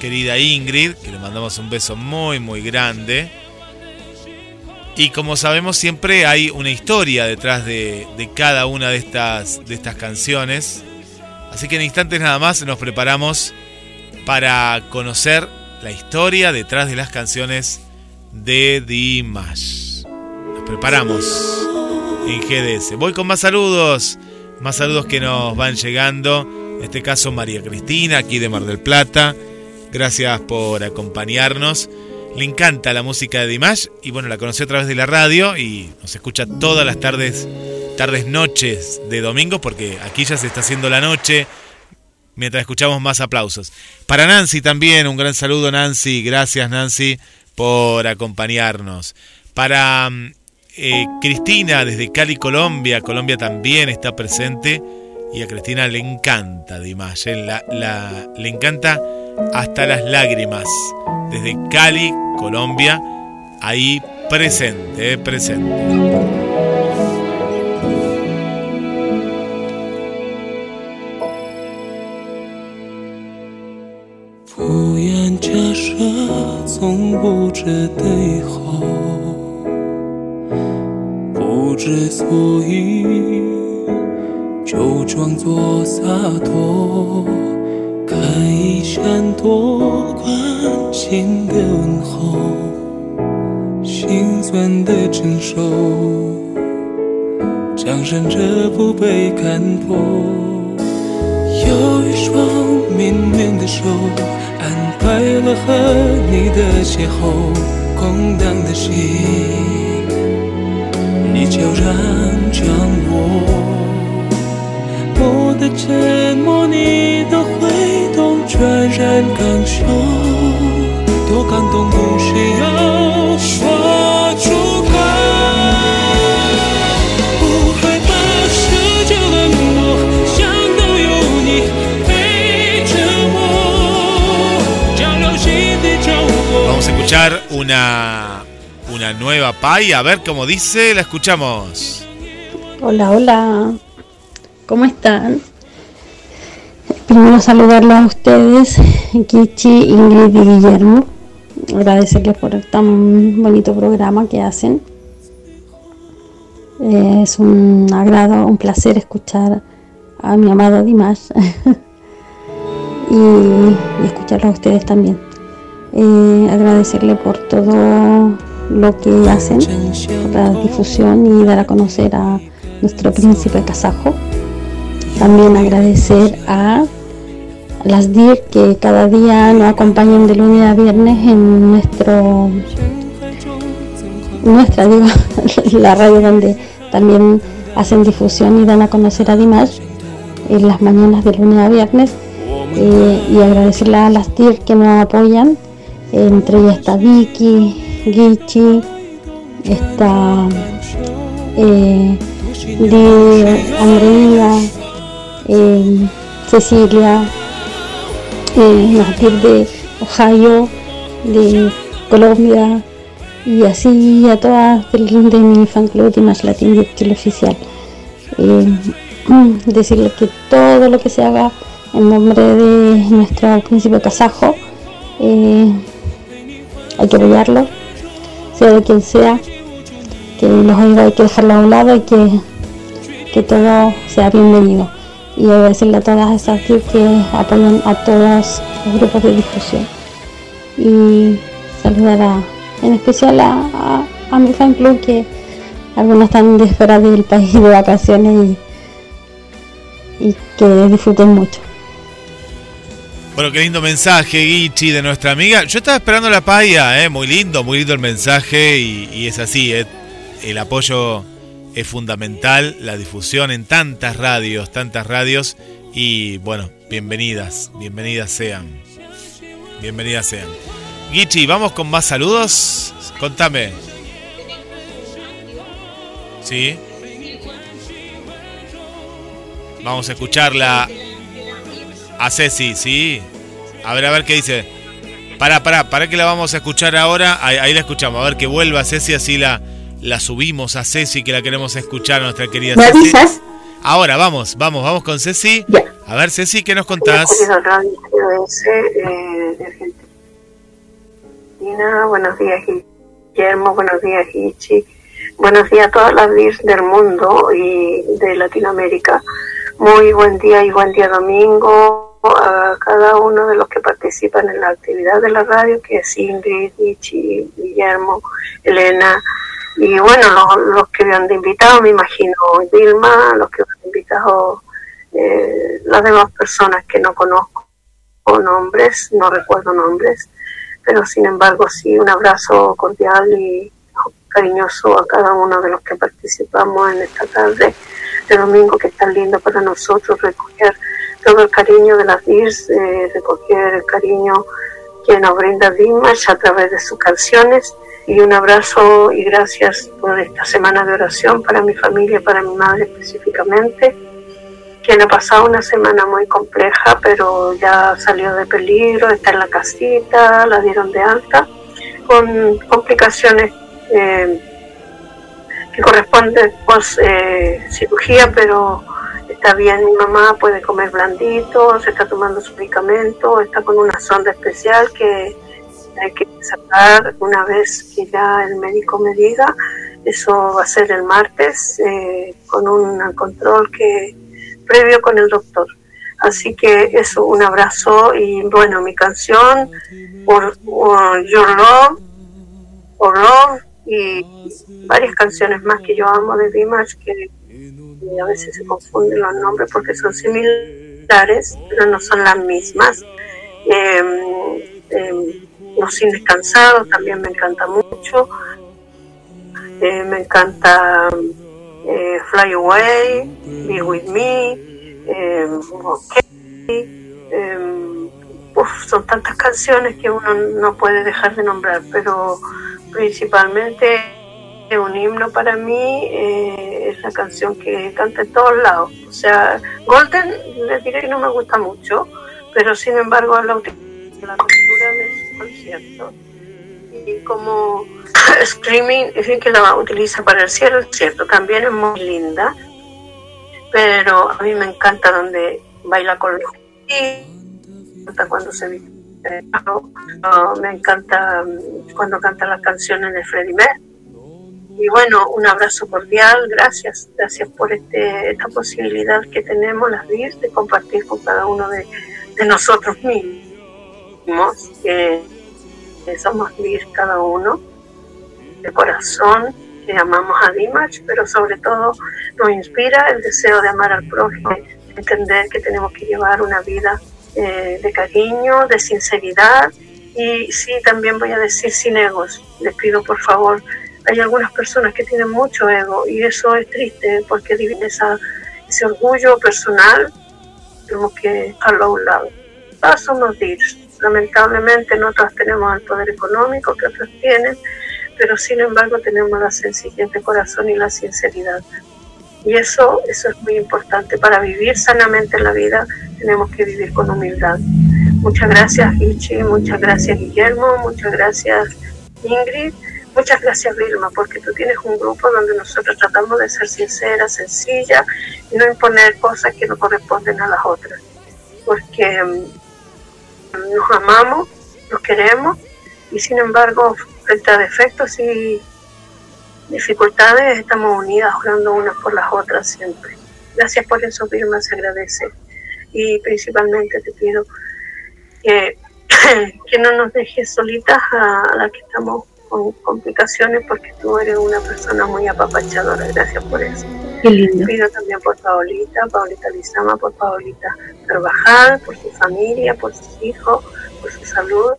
querida Ingrid, que le mandamos un beso muy, muy grande. Y como sabemos, siempre hay una historia detrás de, de cada una de estas, de estas canciones. Así que en instantes nada más nos preparamos para conocer la historia detrás de las canciones de Dimash. Nos preparamos en GDS. Voy con más saludos, más saludos que nos van llegando. En este caso María Cristina, aquí de Mar del Plata. Gracias por acompañarnos. Le encanta la música de Dimash y bueno, la conoció a través de la radio y nos escucha todas las tardes tardes, noches de domingo, porque aquí ya se está haciendo la noche, mientras escuchamos más aplausos. Para Nancy también, un gran saludo Nancy, gracias Nancy por acompañarnos. Para mm, eh, Cristina desde Cali, Colombia, Colombia también está presente y a Cristina le encanta Dimash, la, le encanta hasta las lágrimas. Desde Cali, Colombia, ahí presente, eh, presente. 从不知对后，不知所以，就装作洒脱，可以闪躲关心的问候，心酸的承受，强忍着不被看破，有一双绵绵的手。快乐和你的邂逅，空荡的心，你悄然将我。我。的沉默，你的回动，全然感受，多感动，不需要 escuchar una, una nueva Pai. A ver cómo dice, la escuchamos. Hola, hola. ¿Cómo están? Primero saludarlos a ustedes, Kichi, Ingrid y Guillermo. Agradecerles por el tan bonito programa que hacen. Es un agrado, un placer escuchar a mi amado Dimash *laughs* y, y escucharlos a ustedes también. Eh, agradecerle por todo lo que hacen, por la difusión y dar a conocer a nuestro príncipe kazajo. También agradecer a las DIR que cada día nos acompañan de lunes a viernes en nuestro nuestra *laughs* la radio donde también hacen difusión y dan a conocer a Dimash. en las mañanas de lunes a viernes y agradecerle a las TIR que nos apoyan, entre ellas está Vicky, Gichi, está de Andrea, Cecilia, eh, de Ohio, de Colombia y así a todas de, de mi fan club de Más Latin el oficial. Eh, decirle que todo lo que se haga en nombre de nuestro príncipe kazajo eh, hay que apoyarlo, sea de quien sea, que los hay que dejarlo a un lado y que, que todo sea bienvenido. Y agradecerle a todas esas que apoyan a todos los grupos de difusión. Y saludar a, en especial a, mi fan club que algunos están de fuera del país de vacaciones y, y que disfruten mucho. Bueno, qué lindo mensaje, Guichi, de nuestra amiga. Yo estaba esperando la paya, ¿eh? muy lindo, muy lindo el mensaje y, es así, ¿eh? el apoyo es fundamental, la difusión en tantas radios, tantas radios y bueno, bienvenidas, bienvenidas sean. Bienvenidas sean. Guichi, vamos con más saludos. Contame. Sí. Vamos a escucharla a Ceci, ¿sí? A ver, a ver qué dice. Para, para, para que la vamos a escuchar ahora. Ahí, la escuchamos. A ver que vuelva Ceci, así la, la subimos a Ceci, que la queremos escuchar, nuestra querida ¿Me Ceci. Avisas? Ahora, vamos, vamos, vamos con Ceci. A ver, Ceci, ¿qué nos contás? buenos días, Guillermo, buenos días, Hichi. Buenos días a todas las DIRs del mundo y de Latinoamérica. Muy buen día y buen día domingo a cada uno de los que participan en la actividad de la radio, que es Ingrid, Ichi, Guillermo, Elena, y bueno, los, que han invitado, me imagino, Dilma, los que han invitado eh, las demás personas que no conozco nombres, no recuerdo nombres, pero sin embargo sí, un abrazo cordial y cariñoso a cada uno de los que participamos en esta tarde de domingo que es tan lindo para nosotros recoger todo el cariño de las DIRS, eh, recoger el cariño que nos brinda Dimash a través de sus canciones. Y un abrazo y gracias por esta semana de oración para mi familia, para mi madre específicamente, quien ha pasado una semana muy compleja, pero ya salió de peligro, está en la casita, la dieron de alta, con complicaciones eh, que corresponden post eh, cirugía, pero está bien mi mamá, puede comer blandito, se está tomando su medicamento, está con una sonda especial que hay que sacar una vez que ya el médico me diga. Eso va a ser el martes eh, con un control que previo con el doctor. Así que eso, un abrazo y bueno, mi canción, por, Your Love, por Love y varias canciones más que yo amo de Dimash que a veces se confunden los nombres porque son similares, pero no son las mismas. Em, em, los cines cansados también me encanta mucho. Eh, me encanta eh, Fly Away, Be With Me, em, son tantas canciones que uno no puede dejar de nombrar, pero principalmente un himno para mí eh, es la canción que canta en todos lados. O sea, Golden les diré que no me gusta mucho, pero sin embargo la, la cultura de su concierto. Y como *laughs* Screaming, es que la utiliza para el cielo, es cierto, también es muy linda, pero a mí me encanta donde baila con los encanta cuando se viste. Me encanta cuando canta las canciones de Freddie Mercury y bueno, un abrazo cordial, gracias, gracias por este, esta posibilidad que tenemos las DIR de compartir con cada uno de, nosotros mismos, que, somos DIR cada uno, de corazón, que amamos a Dimash, pero sobre todo nos inspira el deseo de amar al prójimo, entender que tenemos que llevar una vida eh, de cariño, de sinceridad y sí, también voy a decir sin egos. Les pido por favor hay algunas personas que tienen mucho ego y eso es triste porque divide ese orgullo personal tenemos que dejarlo a un lado. Todos somos DIRS. Lamentablemente no todos tenemos el poder económico que otros tienen, pero sin embargo tenemos la sencillez de corazón y la sinceridad. Y eso, eso es muy importante. Para vivir sanamente en la vida tenemos que vivir con humildad. Muchas gracias Ichi, muchas gracias Guillermo, muchas gracias Ingrid, muchas gracias Vilma, porque tú tienes un grupo donde nosotros tratamos de ser sinceras, sencillas y no imponer cosas que no corresponden a las otras. Porque mm, nos amamos, nos queremos y sin embargo, frente a defectos y dificultades, estamos unidas, orando unas por las otras siempre. Gracias por eso, Vilma, se agradece. Y principalmente te pido que, *coughs* que no nos dejes solitas a las que estamos con complicaciones porque tú eres una persona muy apapachadora. Gracias por eso. Qué lindo. Pido también por Paolita, Paolita Lizama, por Paolita Carvajal, por su familia, por sus hijos, por su salud.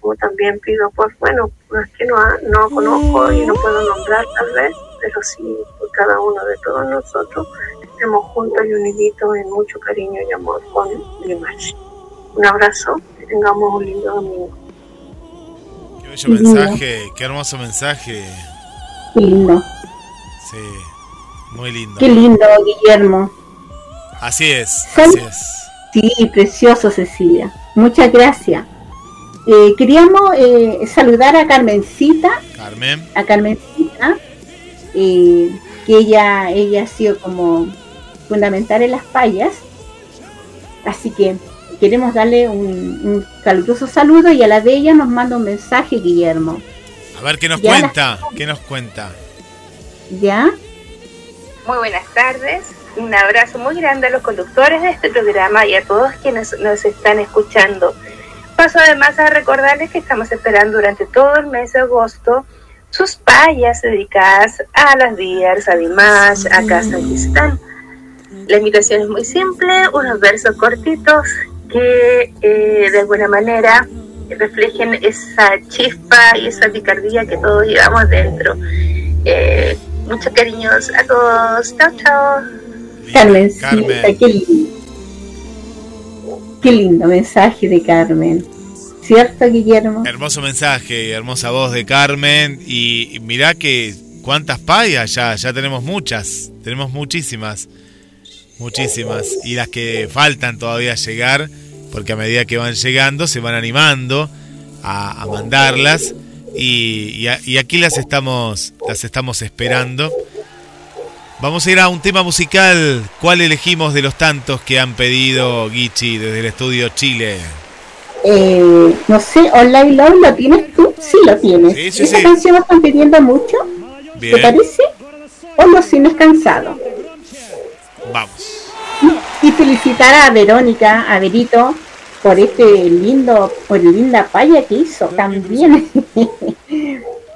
Como también pido por, bueno, por que no, no conozco y no puedo nombrar tal vez, pero sí por cada uno de todos nosotros, estemos juntos y uniditos en mucho cariño y amor con Dimash. Un abrazo, que tengamos un lindo domingo. Qué bello mensaje, qué hermoso mensaje. Qué lindo. Sí, muy lindo. Qué lindo, Guillermo. Así es, así es. Sí, precioso, Cecilia. Muchas gracias. Eh, queríamos eh, saludar a Carmencita. Carmen. A Carmencita. Eh, que ella, ella ha sido como fundamental en las payas. Así que queremos darle un, un caluroso saludo y a la de ella nos manda un mensaje, Guillermo. A ver qué nos cuenta, qué nos cuenta. ¿Ya? Muy buenas tardes. Un abrazo muy grande a los conductores de este programa y a todos quienes nos están escuchando. Paso además a recordarles que estamos esperando durante todo el mes de agosto sus payas dedicadas a las días, a Dimash, a Kazajistán. La invitación es muy simple, unos versos cortitos que eh, de alguna manera reflejen esa chispa y esa picardía que todos llevamos dentro. Eh, muchos cariños a todos. Chao, chao. Carmen, qué lindo. Qué lindo mensaje de Carmen. ¿Cierto, Guillermo? Hermoso mensaje, hermosa voz de Carmen. Y mirá que cuántas payas ya, ya tenemos muchas, tenemos muchísimas, muchísimas. Y las que faltan todavía llegar, porque a medida que van llegando se van animando a, a mandarlas. Y, y, y, aquí las estamos, las estamos esperando. Vamos a ir a un tema musical. ¿Cuál elegimos de los tantos que han pedido Guichi desde el estudio Chile? Eh, no sé, Online Love, ¿lo tienes tú? Sí, lo tienes. Sí, sí, ¿Esa sí. canción la están pidiendo mucho? Bien. ¿Te parece? O Los Cines Cansados. Vamos. Y felicitar a Verónica, a Verito, por este lindo, por linda paya que hizo también.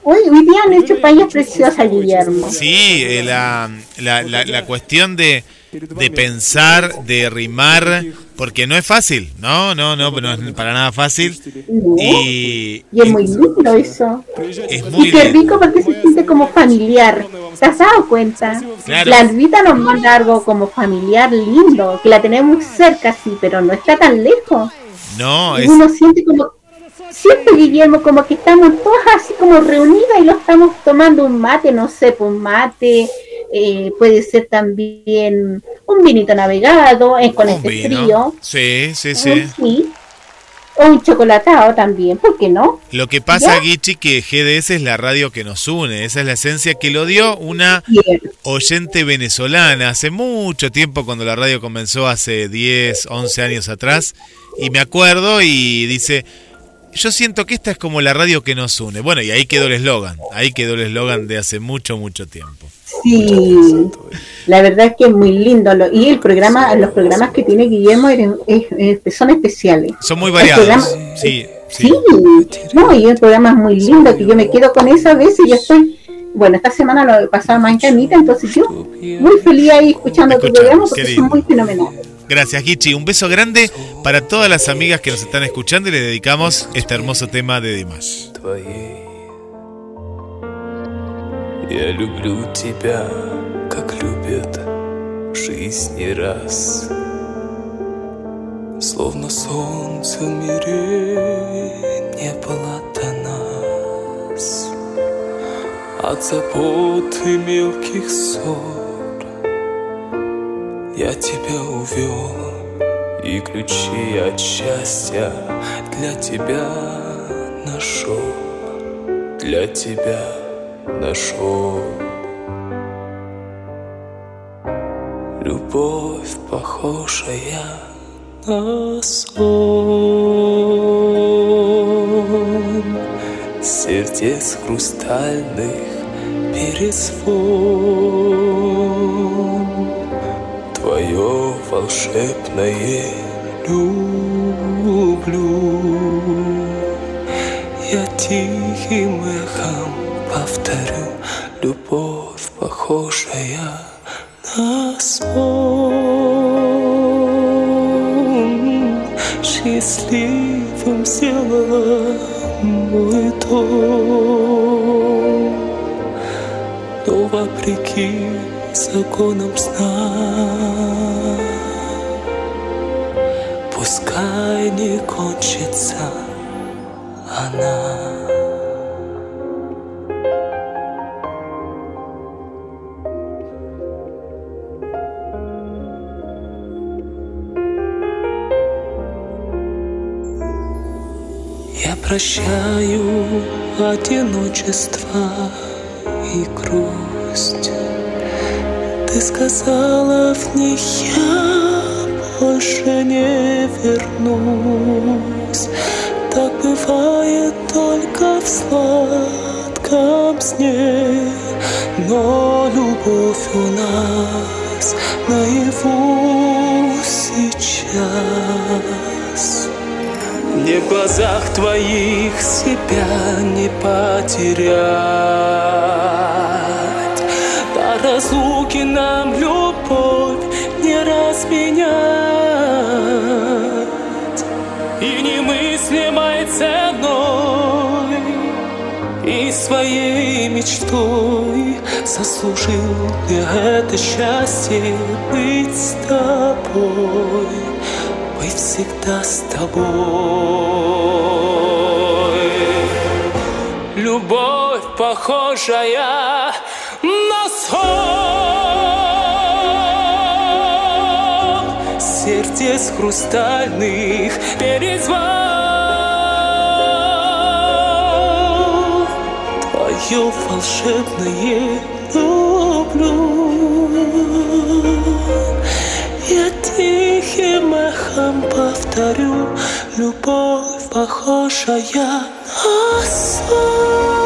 Hoy, hoy día han hecho payas preciosas, Guillermo. Sí, eh, la, la, la, la cuestión de, de pensar, de rimar, porque no es fácil, no, no, no, no es para nada fácil. No. Y, Y es muy lindo eso. es muy Y qué rico porque se siente como familiar. ¿Te has dado cuenta? Claro. La Albita nos manda algo como familiar lindo, que la tenemos cerca, sí, pero no está tan lejos. No, Y es, uno siente como, siempre Guillermo, como que estamos todas así como reunidas y lo estamos tomando un mate, no sé, pues un mate, eh, puede ser también un vinito navegado, eh, con un este vino. frío, Sí, sí, sí. sí, o un chocolatado también, ¿por qué no? Lo que pasa, ¿Ya? Guichi, que GDS es la radio que nos une. Esa es la esencia que lo dio una oyente venezolana hace mucho tiempo, cuando la radio comenzó hace 10, 11 años atrás. Y me acuerdo y dice, yo siento que esta es como la radio que nos une. Bueno, y ahí quedó el eslogan. Ahí quedó el eslogan de hace mucho, mucho tiempo. Sí, la verdad es que es muy lindo. y el programa, los programas que tiene Guillermo son especiales. Son muy variados. programa- Sí, sí. Sí, no, y el programa es muy lindo, que yo me quedo con eso a veces y estoy, bueno, esta semana lo he pasado más en camita, entonces yo muy feliz ahí escuchando tu programa porque son muy fenomenales. Gracias, Gichi. Un beso grande para todas las amigas que nos están escuchando y le dedicamos este hermoso tema de Dimash. твоей. Я люблю тебя, как любят жизнь не раз. Словно солнце в мире не было до нас От забот и мелких ссор Я тебя увел И ключи от счастья для тебя нашел. Для тебя нашел. Любовь похожая на сон. Сердец хрустальных перезвон волшебное люблю. Я тихим эхом повторю Любовь похожая на сон. Счастливым сделала мой дом. Но вопреки законам сна Пускай не кончится она Я прощаю одиночество и грусть. Ты сказала в них я больше не вернусь. Так бывает только в сладком сне. Но любовь у нас наяву сейчас. Мне в глазах твоих себя не потерять. До разлуки нам любовь не разменять И немыслимой ценой И своей мечтой Заслужил я это счастье быть с тобой быть всегда с тобой. Любовь похожая на сон Сердец хрустальных перезвон. Твое волшебное люблю. Я тихим эхом повторю Любовь похожая на сон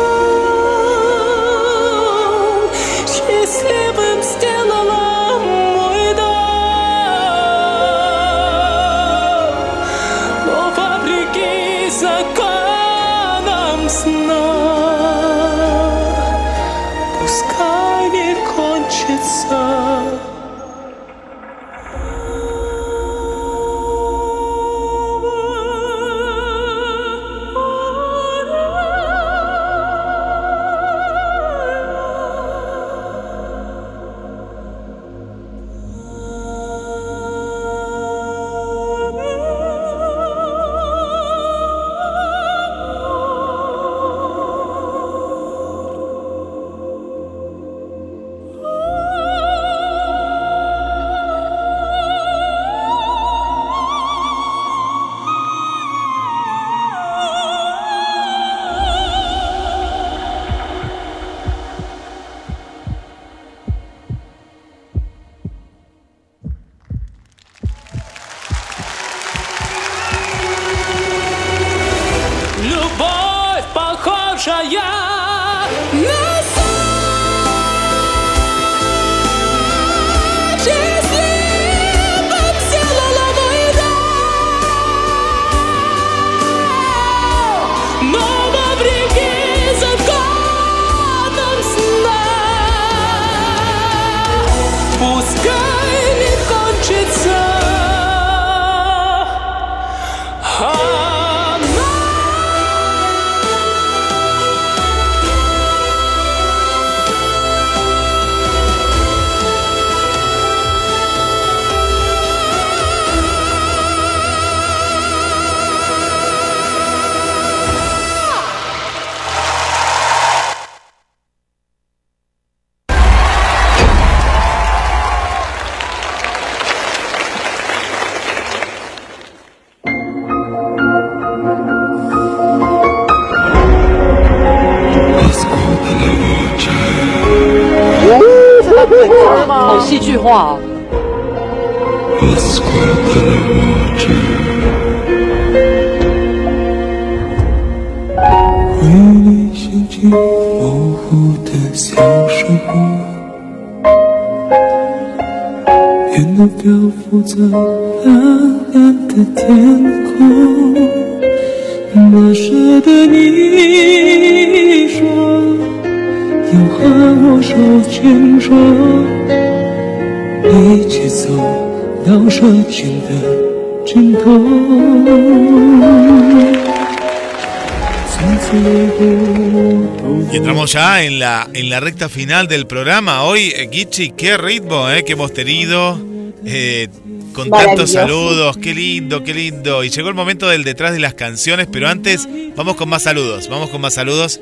Y entramos ya en la, en la recta final del programa. Hoy, eh, Gichi, qué ritmo eh, que hemos tenido. Eh, con tantos saludos, qué lindo, qué lindo. Y llegó el momento del detrás de las canciones, pero antes vamos con más saludos. Vamos con más saludos.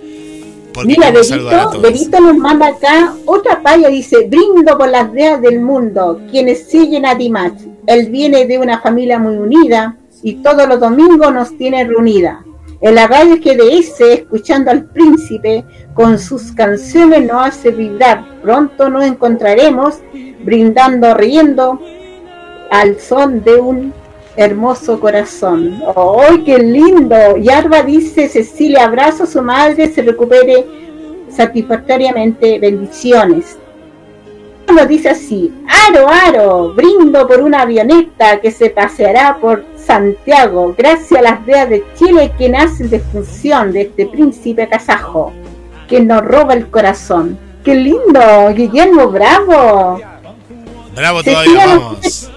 Mira, Berito nos manda acá otra paya, dice, brindo por las ideas del mundo, quienes siguen a Dimash. Él viene de una familia muy unida y todos los domingos nos tiene reunida. En la radio GDS, escuchando al príncipe con sus canciones nos hace vibrar. Pronto nos encontraremos brindando, riendo al son de un hermoso corazón. ¡Ay, qué lindo! Yarba dice, Cecilia, abrazo a su madre, se recupere satisfactoriamente. Bendiciones nos dice así, aro, aro, brindo por una avioneta que se paseará por Santiago, gracias a las veas de Chile que nace de función de este príncipe kazajo, que nos roba el corazón. ¡Qué lindo! Guillermo, bravo. Bravo todavía, vamos.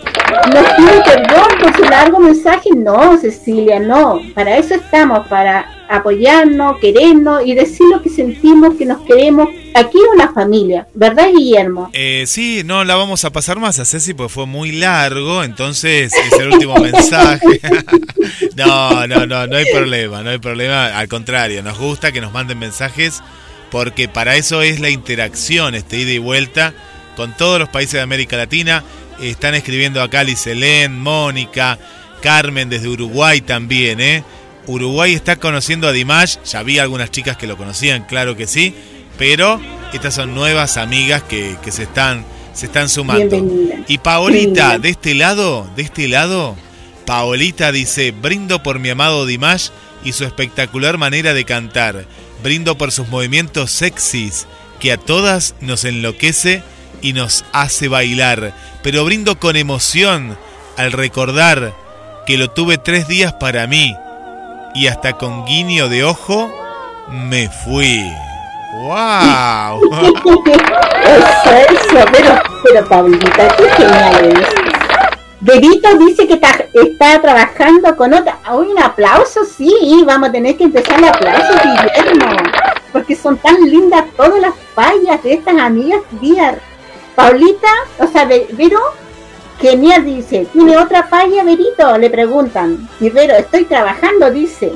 Nos pide perdón por su largo mensaje. No, Cecilia, no. Para eso estamos, para apoyarnos, querernos y decir lo que sentimos, que nos queremos. Aquí una familia, ¿verdad, Guillermo? Eh, sí, no la vamos a pasar más a Ceci porque fue muy largo, entonces es el último mensaje. *laughs* no, no, no, no hay problema, no hay problema. Al contrario, nos gusta que nos manden mensajes porque para eso es la interacción, este ida y vuelta con todos los países de América Latina. Están escribiendo acá Liselén, Mónica, Carmen desde Uruguay también, ¿eh? Uruguay está conociendo a Dimash, ya vi algunas chicas que lo conocían, claro que sí, pero estas son nuevas amigas que, se están se están sumando. Y Paolita, de este lado, de este lado, Paolita dice, brindo por mi amado Dimash y su espectacular manera de cantar. Brindo por sus movimientos sexys, que a todas nos enloquece y nos hace bailar. Pero brindo con emoción al recordar que lo tuve tres días para mí y hasta con guiño de ojo me fui. ¡Wow! *laughs* eso, eso, pero, pero Paulita, qué genial es. Bebito dice que está, está, trabajando con otra. ¡Uy, un aplauso! Sí, vamos a tener que empezar el aplauso, Guillermo. Porque son tan lindas todas las fallas de estas amigas días. Paulita, o sea, Vero, Genial, dice. ¿Tiene otra falla, Verito? Le preguntan. Y Vero, estoy trabajando, dice.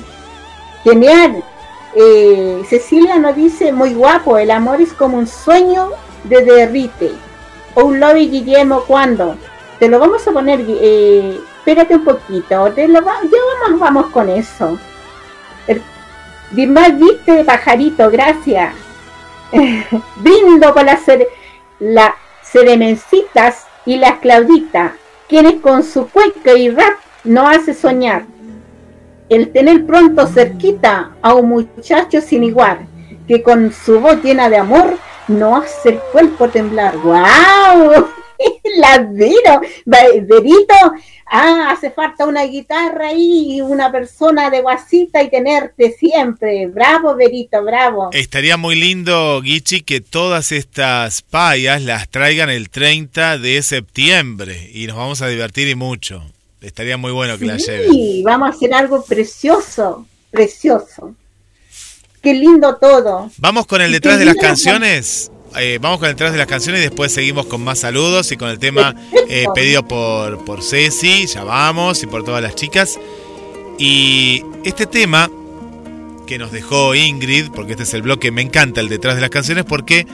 Genial. Eh, Cecilia nos dice, muy guapo, el amor es como un sueño de derrite. O un lobby Guillermo, ¿cuándo? Te lo vamos a poner, eh, espérate un poquito, te lo ya vamos, vamos con eso. más viste pajarito, gracias. *laughs* Brindo con las, la seremencitas y las Claudita, quienes con su cueca y rap no hace soñar. El tener pronto cerquita a un muchacho sin igual, que con su voz llena de amor no hace el cuerpo temblar. ¡Wow! *laughs* la Vero, Verito, ah, hace falta una guitarra y una persona de guasita y tenerte siempre. Bravo, Verito, bravo. Estaría muy lindo, Gichi, que todas estas payas las traigan el 30 de septiembre y nos vamos a divertir y mucho. Estaría muy bueno que la lleven. Sí, vamos a hacer algo precioso, precioso. Qué lindo todo. Vamos con el detrás de las canciones. Eh, vamos con el detrás de las canciones y después seguimos con más saludos y con el tema eh, pedido por, por Ceci, ya vamos, y por todas las chicas. Y este tema que nos dejó Ingrid, porque este es el bloque, me encanta el detrás de las canciones, porque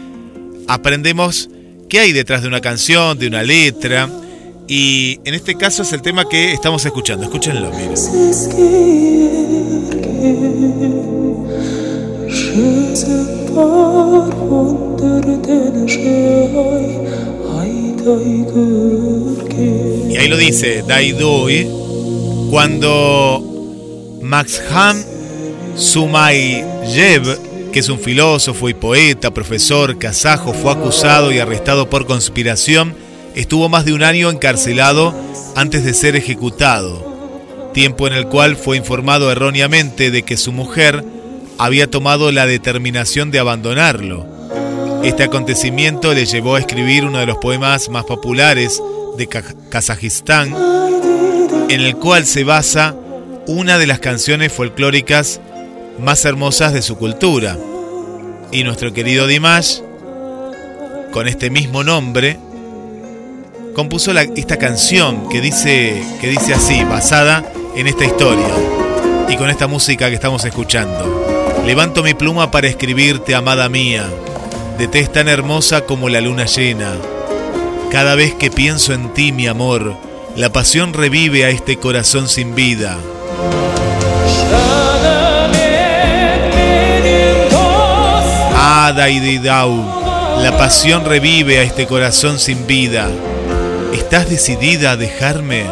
aprendemos qué hay detrás de una canción, de una letra. Y en este caso es el tema que estamos escuchando. Escúchenlo, miren. Y ahí lo dice Daidoi cuando Maxham Sumayev, que es un filósofo y poeta, profesor kazajo, fue acusado y arrestado por conspiración, estuvo más de un año encarcelado antes de ser ejecutado, tiempo en el cual fue informado erróneamente de que su mujer había tomado la determinación de abandonarlo. Este acontecimiento le llevó a escribir uno de los poemas más populares de Kazajistán, en el cual se basa una de las canciones folclóricas más hermosas de su cultura. Y nuestro querido Dimash, con este mismo nombre, compuso esta canción que dice, que dice así, basada en esta historia y con esta música que estamos escuchando. Levanto mi pluma para escribirte, amada mía, de tez tan hermosa como la luna llena. Cada vez que pienso en ti, mi amor, la pasión revive a este corazón sin vida. Dau, la pasión revive a este corazón sin vida. ¿Estás decidida a dejarme?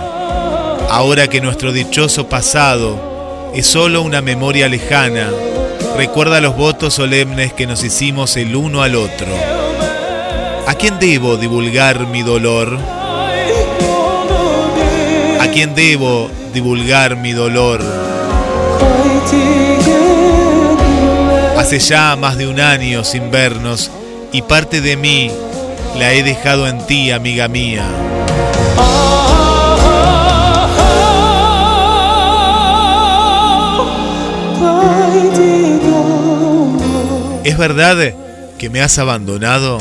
Ahora que nuestro dichoso pasado es solo una memoria lejana, recuerda los votos solemnes que nos hicimos el uno al otro. ¿A quién debo divulgar mi dolor? ¿A quién debo divulgar mi dolor? Hace ya más de un año sin vernos y parte de mí la he dejado en ti, amiga mía. ¿Es verdad que me has abandonado?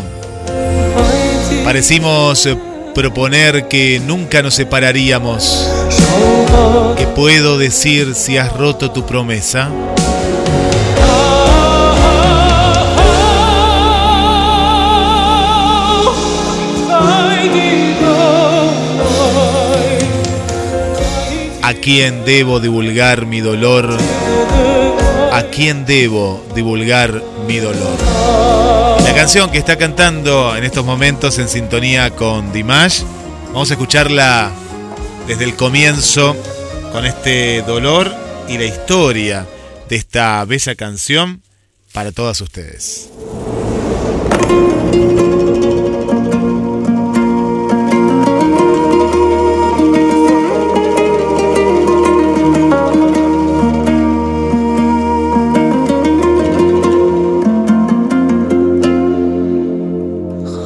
Parecimos proponer que nunca nos separaríamos. ¿Qué puedo decir si has roto tu promesa? ¿A quién debo divulgar mi dolor? ¿A quién debo divulgar mi dolor? La canción que está cantando en estos momentos en sintonía con Dimash, vamos a escucharla desde el comienzo con este dolor y la historia de esta bella canción para todas ustedes.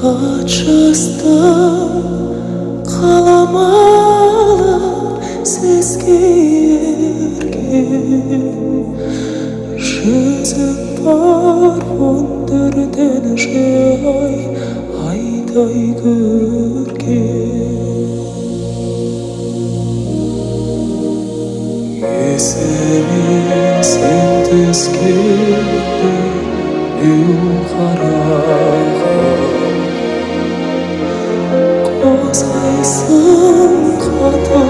ажырастым қаламалы сізге ерге жүзім бар өндірден жай айдай көрген есіме сен түскенде қара importa.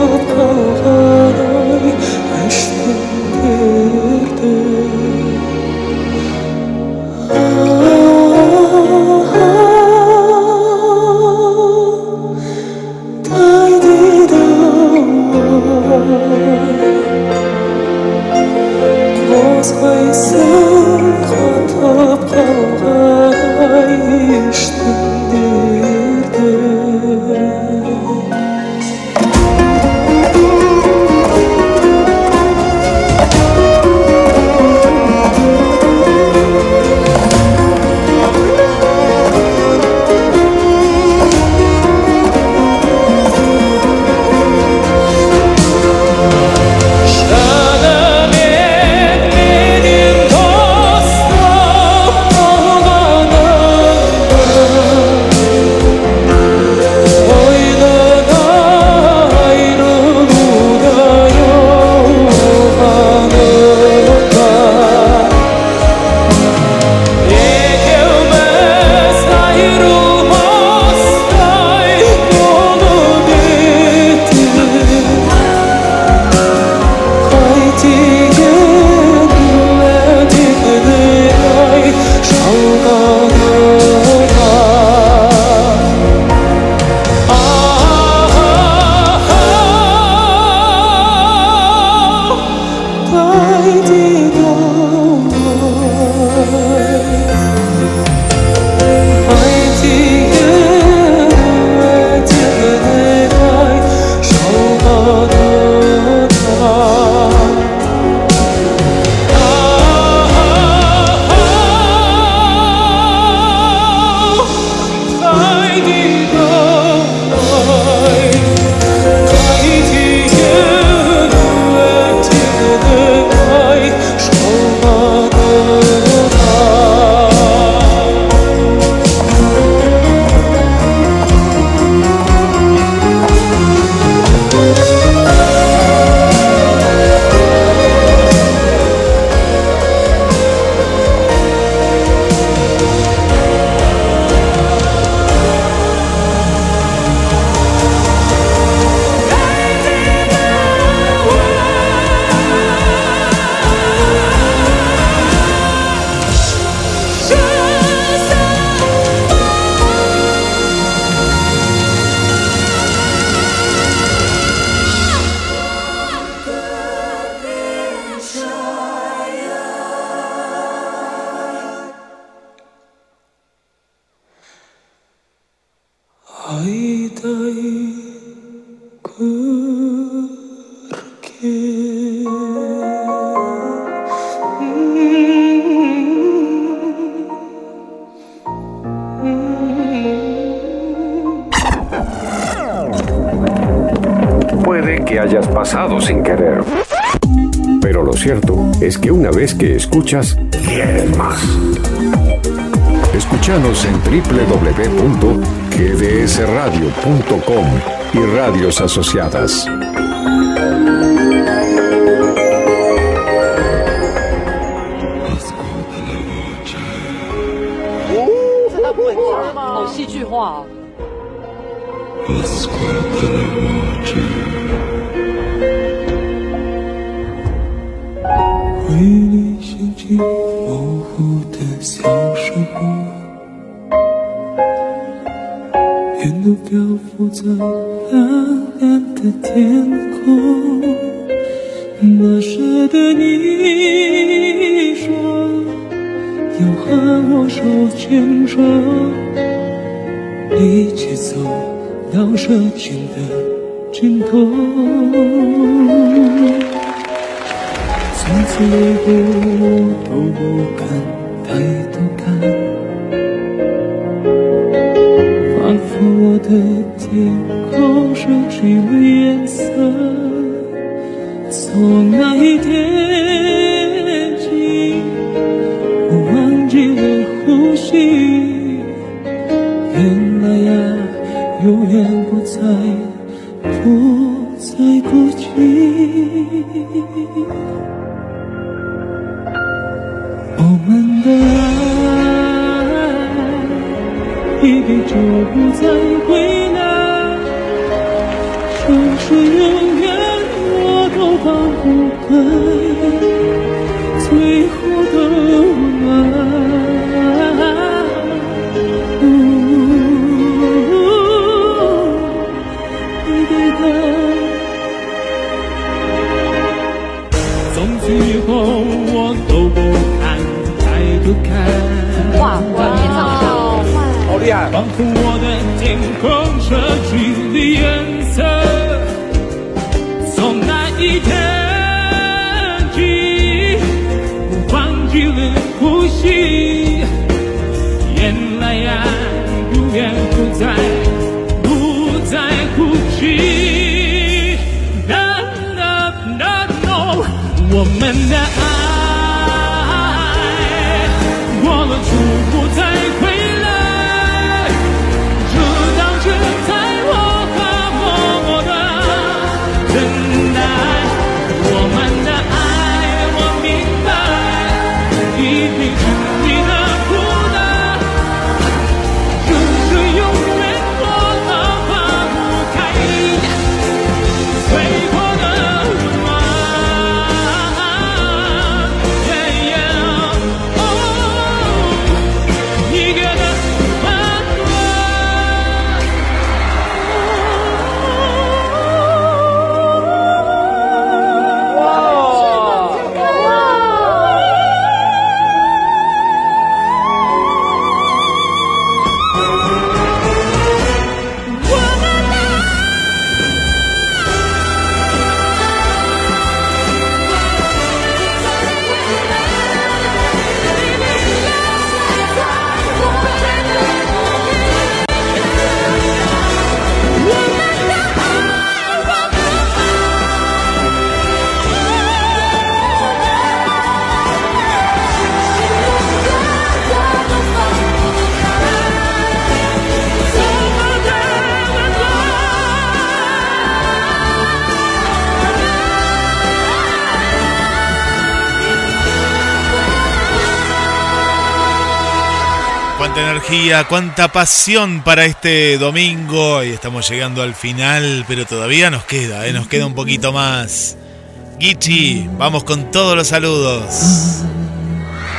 Es que una vez que escuchas, quieres más. Escúchanos en www.gdsradio.com y radios asociadas. Cuánta pasión para este domingo. Y estamos llegando al final, pero todavía nos queda, ¿eh? nos queda un poquito más. Gichi, vamos con todos los saludos.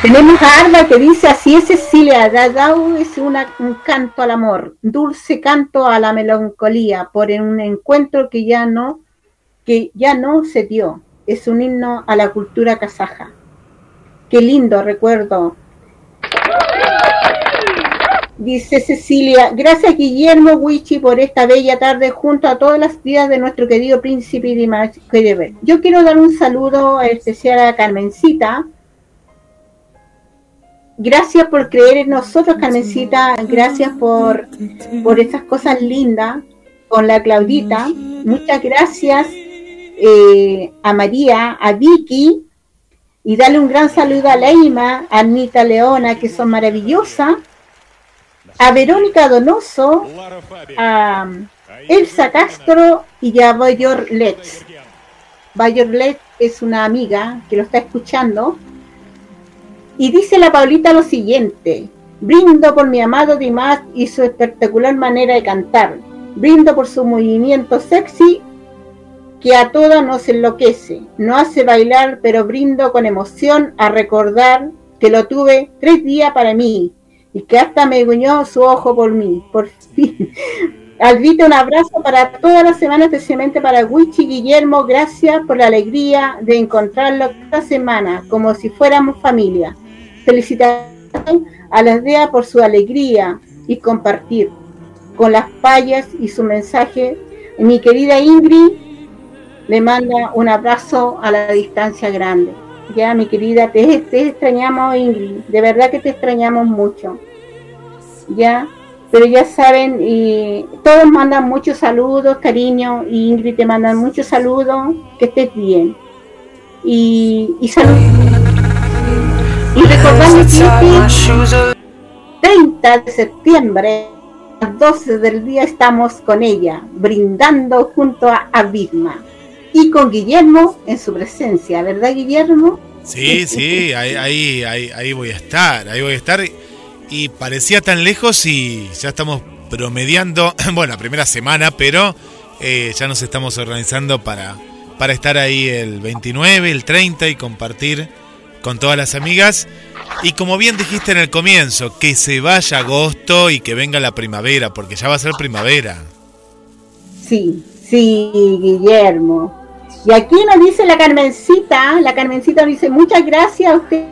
Tenemos a Arda que dice así es Cecilia, Dadau es un canto al amor, dulce canto a la melancolía por un encuentro que ya no, que ya no se dio. Es un himno a la cultura kazaja. Qué lindo recuerdo. Dice Cecilia, gracias Guillermo Wichi por esta bella tarde junto a todas las días de nuestro querido príncipe Dimash Yo quiero dar un saludo especial a Carmencita, Gracias por creer en nosotros, Carmencita. Gracias por, por esas cosas lindas con la Claudita. Muchas gracias eh, a María, a Vicky. Y dale un gran saludo a Leima, a Anita Leona, que son maravillosas. A Verónica Donoso, a Elsa Castro y a Bayor Letts. Bayor Letts es una amiga que lo está escuchando y dice la Paulita lo siguiente, brindo por mi amado Dimas y su espectacular manera de cantar, brindo por su movimiento sexy que a todas nos enloquece, no hace bailar, pero brindo con emoción a recordar que lo tuve tres días para mí y que hasta me guiñó su ojo por mí, por fin. *laughs* Alvita, un abrazo para toda la semana, especialmente para Wichi Guillermo. Gracias por la alegría de encontrarlo esta semana, como si fuéramos familia. Felicitaciones a las DEA por su alegría y compartir con las payas y su mensaje. Mi querida Ingrid le manda un abrazo a la distancia grande. Ya, mi querida, te, extrañamos, Ingrid. De verdad que te extrañamos mucho. Ya, pero ya saben, y todos mandan muchos saludos, cariño, y Ingrid te mandan muchos saludos, que estés bien. Y, y saludos. Y recordando que 30 de septiembre, a las 12 del día, estamos con ella, brindando junto a Abisma y con Guillermo en su presencia, ¿verdad, Guillermo? Sí, sí, ahí, ahí, ahí, voy a estar, ahí voy a estar. Y parecía tan lejos y ya estamos promediando, *laughs* bueno, la primera semana, pero eh, ya nos estamos organizando para, para estar ahí el 29, el 30 y compartir con todas las amigas. Y como bien dijiste en el comienzo, que se vaya agosto y que venga la primavera, porque ya va a ser primavera. Sí, sí, Guillermo. Y aquí nos dice la Carmencita, la Carmencita dice, muchas gracias a usted,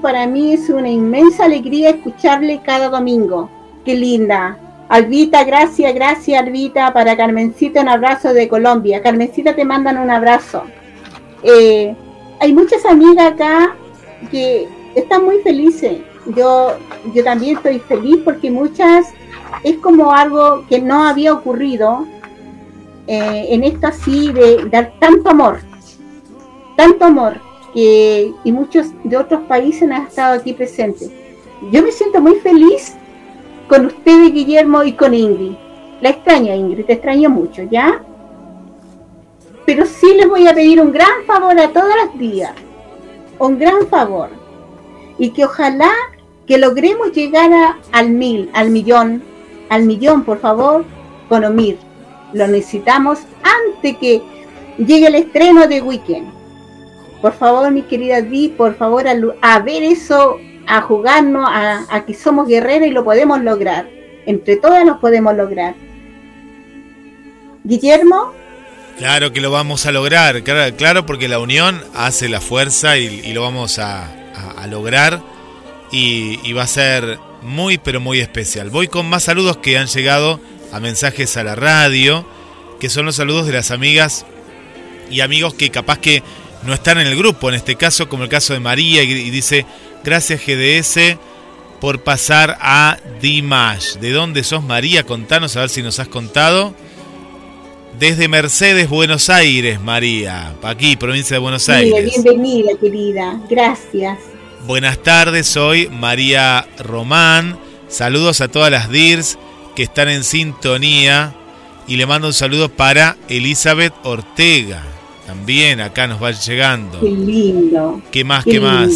para mí es una inmensa alegría escucharle cada domingo. Qué linda. Albita, gracias, gracias Albita, para Carmencita un abrazo de Colombia. Carmencita te mandan un abrazo. Eh, hay muchas amigas acá que están muy felices. Yo, yo también estoy feliz porque muchas es como algo que no había ocurrido eh, en esto así de dar tanto amor, tanto amor que y muchos de otros países han estado aquí presentes. Yo me siento muy feliz con ustedes, Guillermo, y con Ingrid. La extraño, Ingrid, te extraño mucho, ¿ya? Pero sí les voy a pedir un gran favor a todos los días. Un gran favor. Y que ojalá que logremos llegar al mil, al millón, al millón, por favor, con Omir. Lo necesitamos antes que llegue el estreno de Weekend. Por favor, mi querida Di, por favor, a, ver eso, a jugarnos, a, a que somos guerreros y lo podemos lograr. Entre todas lo podemos lograr. Guillermo, Claro que lo vamos a lograr, claro, porque la unión hace la fuerza y, lo vamos a, lograr y, va a ser muy pero muy especial. Voy con más saludos que han llegado a mensajes a la radio, que son los saludos de las amigas y amigos que capaz que no están en el grupo, en este caso como el caso de María y, dice, gracias GDS por pasar a Dimash. ¿De dónde sos María? Contanos a ver si nos has contado. Desde Mercedes, Buenos Aires, María. Aquí, provincia de Buenos Aires. bienvenida, querida. Gracias. Buenas tardes, soy María Román. Saludos a todas las DIRS que están en sintonía. Y le mando un saludo para Elizabeth Ortega. También acá nos va llegando. Qué lindo. ¿Qué más? ¿Qué, más?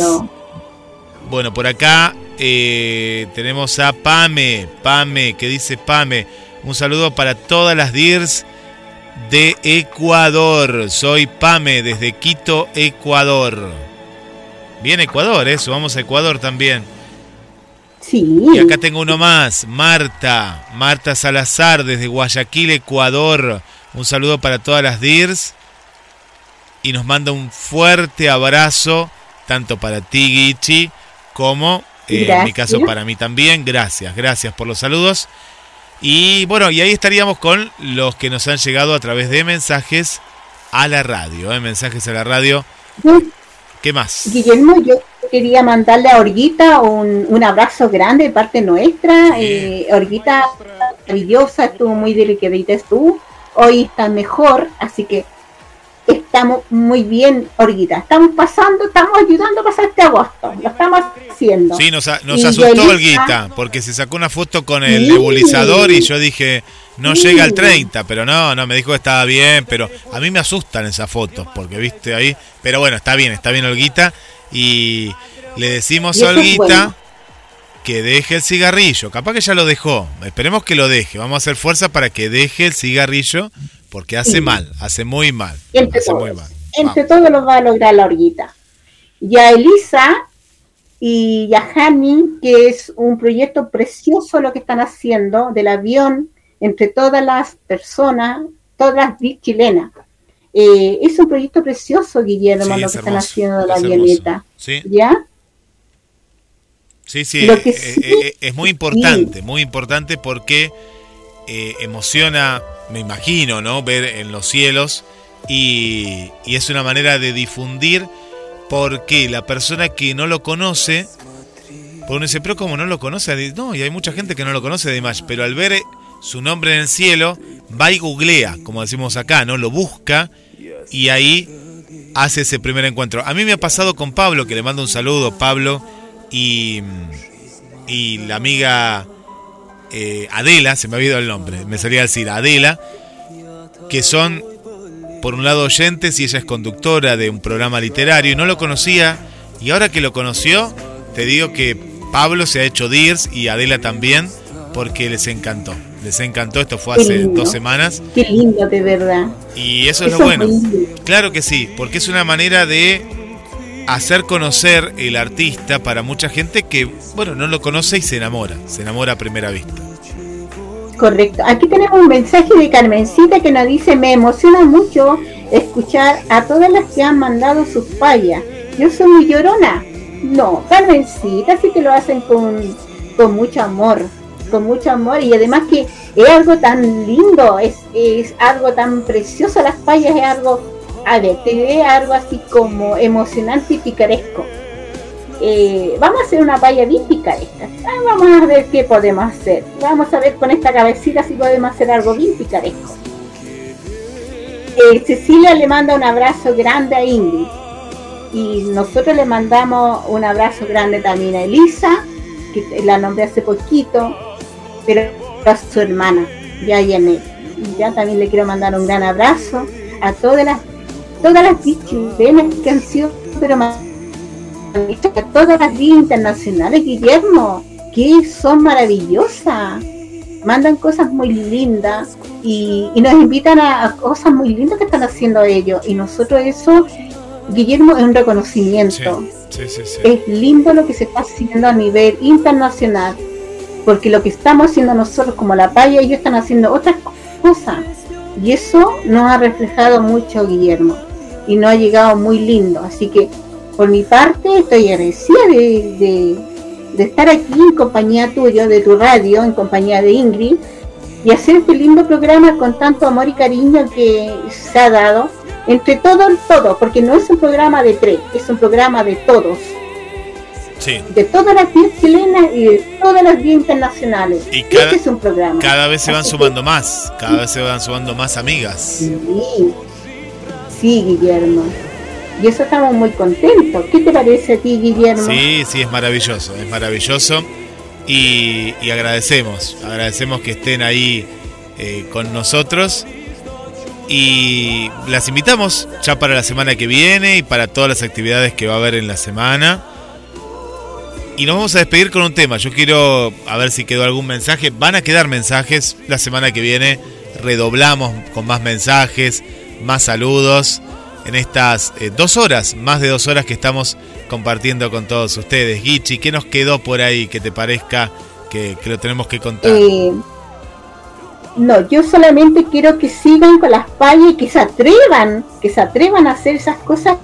Bueno, por acá eh, tenemos a Pame, Pame, que dice Pame. Un saludo para todas las DIRS de Ecuador. Soy Pame desde Quito, Ecuador. Bien Ecuador, eso, vamos a Ecuador también. Sí. Y acá tengo uno más, Marta, Marta Salazar desde Guayaquil, Ecuador. Un saludo para todas las DIRS y nos manda un fuerte abrazo, tanto para ti, Gichi, como eh, en mi caso para mí también. Gracias, gracias por los saludos. Y bueno, y ahí estaríamos con los que nos han llegado a través de mensajes a la radio, ¿eh? mensajes a la radio. ¿Qué más? Guillermo, yo quería mandarle a Orguita un, un abrazo grande de parte nuestra. Eh, Orguita maravillosa, estuvo muy delicadita tú. Hoy está mejor, así que estamos muy bien, Orguita. Estamos pasando, estamos ayudando a pasar este agosto. Lo estamos haciendo. Sí, nos, asustó Olguita, porque se sacó una foto con el nebulizador y yo dije, no llega al 30, pero no, no, me dijo que estaba bien, pero a mí me asustan esas fotos, porque viste ahí. Pero bueno, está bien, está bien Olguita. Y le decimos a Olguita que deje el cigarrillo. Capaz que ya lo dejó. Esperemos que lo deje. Vamos a hacer fuerza para que deje el cigarrillo porque hace mal, hace muy mal. Entre, hace todos, muy mal. entre todos lo va a lograr la orguita. Y a Elisa y a Hani, que es un proyecto precioso lo que están haciendo del avión entre todas las personas, todas las chilenas. Eh, es un proyecto precioso, Guillermo, lo que están haciendo de la avioneta. ¿Sí? ¿Ya? Sí, sí, eh, eh, es muy importante, muy importante porque emociona me imagino, ¿no? Ver en los cielos y, es una manera de difundir porque la persona que no lo conoce, por uno dice, pero como no lo conoce, no, y hay mucha gente que no lo conoce de Image, pero al ver su nombre en el cielo, va y googlea, como decimos acá, ¿no? Lo busca y ahí hace ese primer encuentro. A mí me ha pasado con Pablo, que le mando un saludo, Pablo, y, y la amiga eh, Adela, se me ha olvidado el nombre, me salía a decir Adela, que son por un lado oyentes y ella es conductora de un programa literario y no lo conocía y ahora que lo conoció te digo que Pablo se ha hecho DIRS y Adela también porque les encantó, les encantó, esto fue hace dos semanas. Qué lindo de verdad. Y eso es lo bueno. Claro que sí, porque es una manera de hacer conocer el artista para mucha gente que, bueno, no lo conoce y se enamora, se enamora a primera vista. Correcto. Aquí tenemos un mensaje de Carmencita que nos dice, me emociona mucho escuchar a todas las que han mandado sus fallas. Yo soy muy llorona. No, Carmencita sí que lo hacen con, con mucho amor, con mucho amor y además que es algo tan lindo, es, es algo tan precioso, las fallas es algo a ver, te diré algo así como emocionante y picaresco. Eh, vamos a hacer una valla bien picaresca. Ah, vamos a ver qué podemos hacer. Vamos a ver con esta cabecita si podemos hacer algo bien picaresco. Eh, Cecilia le manda un abrazo grande a Ingrid. Y nosotros le mandamos un abrazo grande también a Elisa, que la nombré hace poquito, pero a su hermana, ya Y ya también le quiero mandar un gran abrazo a todas las todas las chilenas que han sido pero todas las vías internacionales Guillermo que son maravillosas. Mandan cosas muy lindas y, nos invitan a, cosas muy lindas que están haciendo ellos. Y nosotros eso Guillermo es un reconocimiento. Es lindo lo que se está haciendo a nivel internacional porque lo que estamos haciendo nosotros como la paya ellos están haciendo otras cosas y eso nos ha reflejado mucho Guillermo y no ha llegado muy lindo. Así que por mi parte estoy agradecida de, estar aquí en compañía tuyo, de tu radio, en compañía de Ingrid, y hacer este lindo programa con tanto amor y cariño que se ha dado entre todos, todos, porque no es un programa de tres, es un programa de todos. De todas las vías chilenas y de todas las vías internacionales. Y cada, este es un programa. Cada vez se van sumando más, cada vez se van sumando más amigas. Sí, Sí, Guillermo. Y eso estamos muy contentos. ¿Qué te parece a ti, Guillermo? Sí, sí, es maravilloso, es maravilloso. Y, agradecemos, agradecemos que estén ahí eh, con nosotros. Y las invitamos ya para la semana que viene y para todas las actividades que va a haber en la semana. Y nos vamos a despedir con un tema. Yo quiero a ver si quedó algún mensaje. Van a quedar mensajes. La semana que viene redoblamos con más mensajes, más saludos. En estas eh, dos horas, más de dos horas que estamos compartiendo con todos ustedes. Gichi, ¿qué nos quedó por ahí que te parezca que, lo tenemos que contar? Eh, no, yo solamente quiero que sigan con las payas y que se atrevan, que se atrevan a hacer esas cosas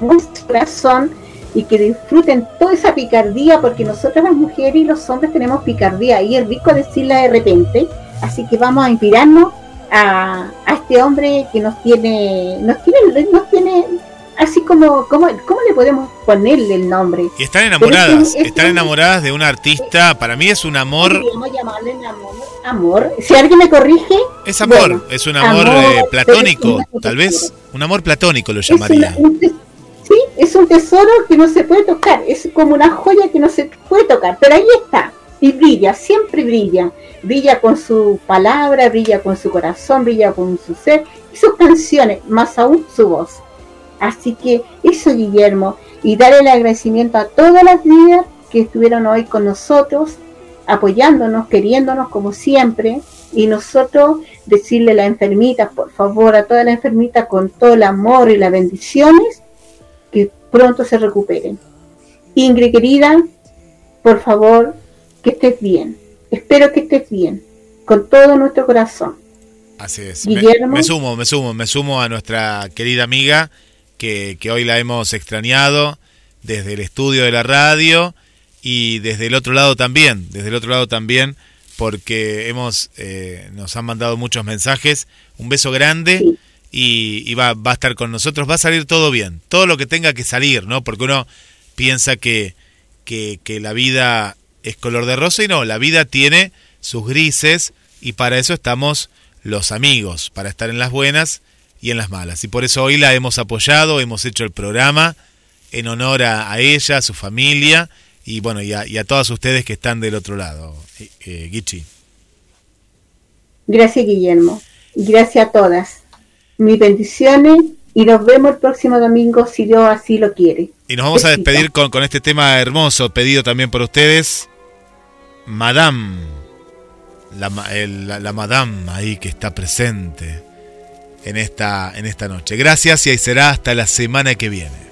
nuestro corazón y que disfruten toda esa picardía, porque nosotros las mujeres y los hombres tenemos picardía y es rico decirla de repente, así que vamos a inspirarnos a, a este hombre que nos tiene, nos tiene, nos tiene así como, ¿cómo, ¿cómo le podemos ponerle el nombre? Y están enamoradas, están enamoradas de un artista, para mí es un amor... amor, Si alguien me corrige... Es amor, es un amor, eh, platónico, tal vez, un amor platónico lo llamaría. Es un tesoro que no se puede tocar, es como una joya que no se puede tocar, pero ahí está, y brilla, siempre brilla. Brilla con su palabra, brilla con su corazón, brilla con su ser y sus canciones, más aún su voz. Así que eso, Guillermo, y darle el agradecimiento a todas las vidas que estuvieron hoy con nosotros, apoyándonos, queriéndonos como siempre, y nosotros decirle a las enfermitas, por favor, a todas las enfermitas con todo el amor y las bendiciones, que pronto se recuperen. Ingrid querida, por favor, que estés bien. Espero que estés bien, con todo nuestro corazón. Así es. Guillermo, me sumo, me sumo, me sumo a nuestra querida amiga que, hoy la hemos extrañado desde el estudio de la radio y desde el otro lado también, desde el otro lado también, porque hemos eh, nos han mandado muchos mensajes. Un beso grande y, va, va, a estar con nosotros. Va a salir todo bien, todo lo que tenga que salir, ¿no? Porque uno piensa que, que, la vida es color de rosa y no, la vida tiene sus grises y para eso estamos los amigos, para estar en las buenas y en las malas. Y por eso hoy la hemos apoyado, hemos hecho el programa en honor a, ella, a su familia y bueno, y a, todas ustedes que están del otro lado. Eh, eh Gichi. Gracias Guillermo. Gracias a todas. Mis bendiciones y nos vemos el próximo domingo si Dios así lo quiere. Y nos vamos a despedir con, con este tema hermoso, pedido también por ustedes. Madame, la, la, la Madame ahí que está presente en esta, en esta noche. Gracias y ahí será hasta la semana que viene.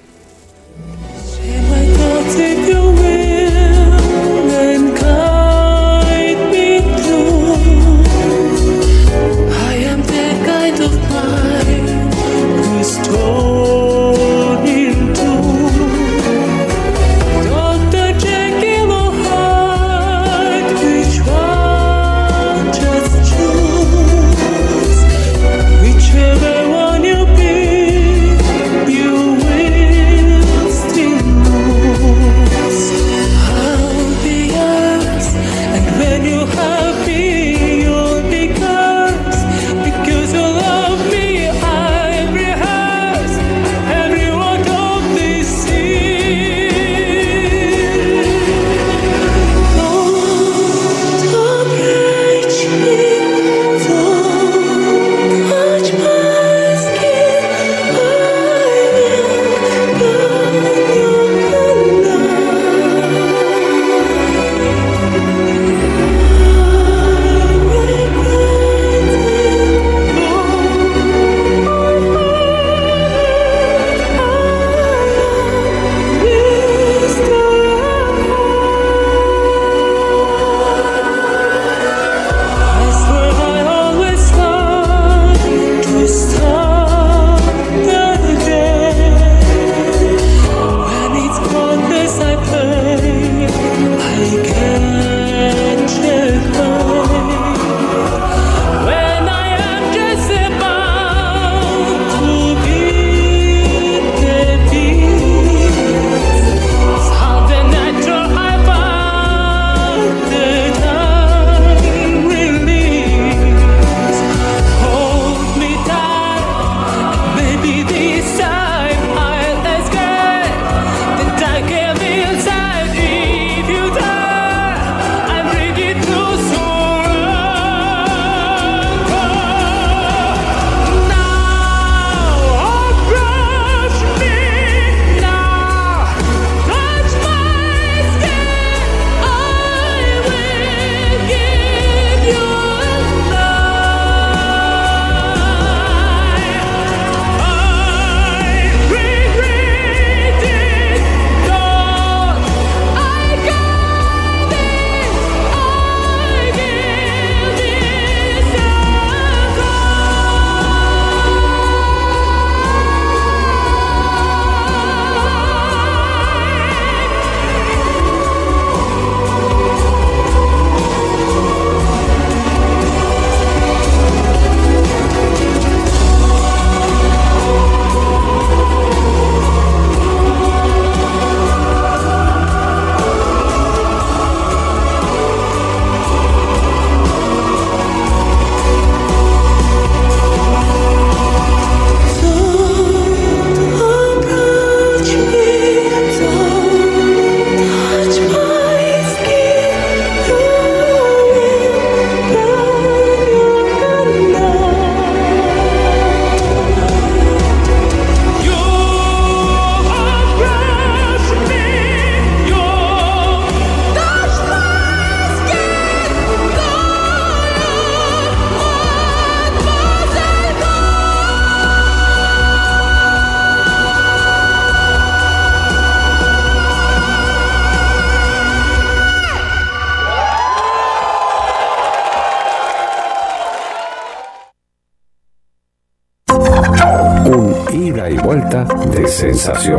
De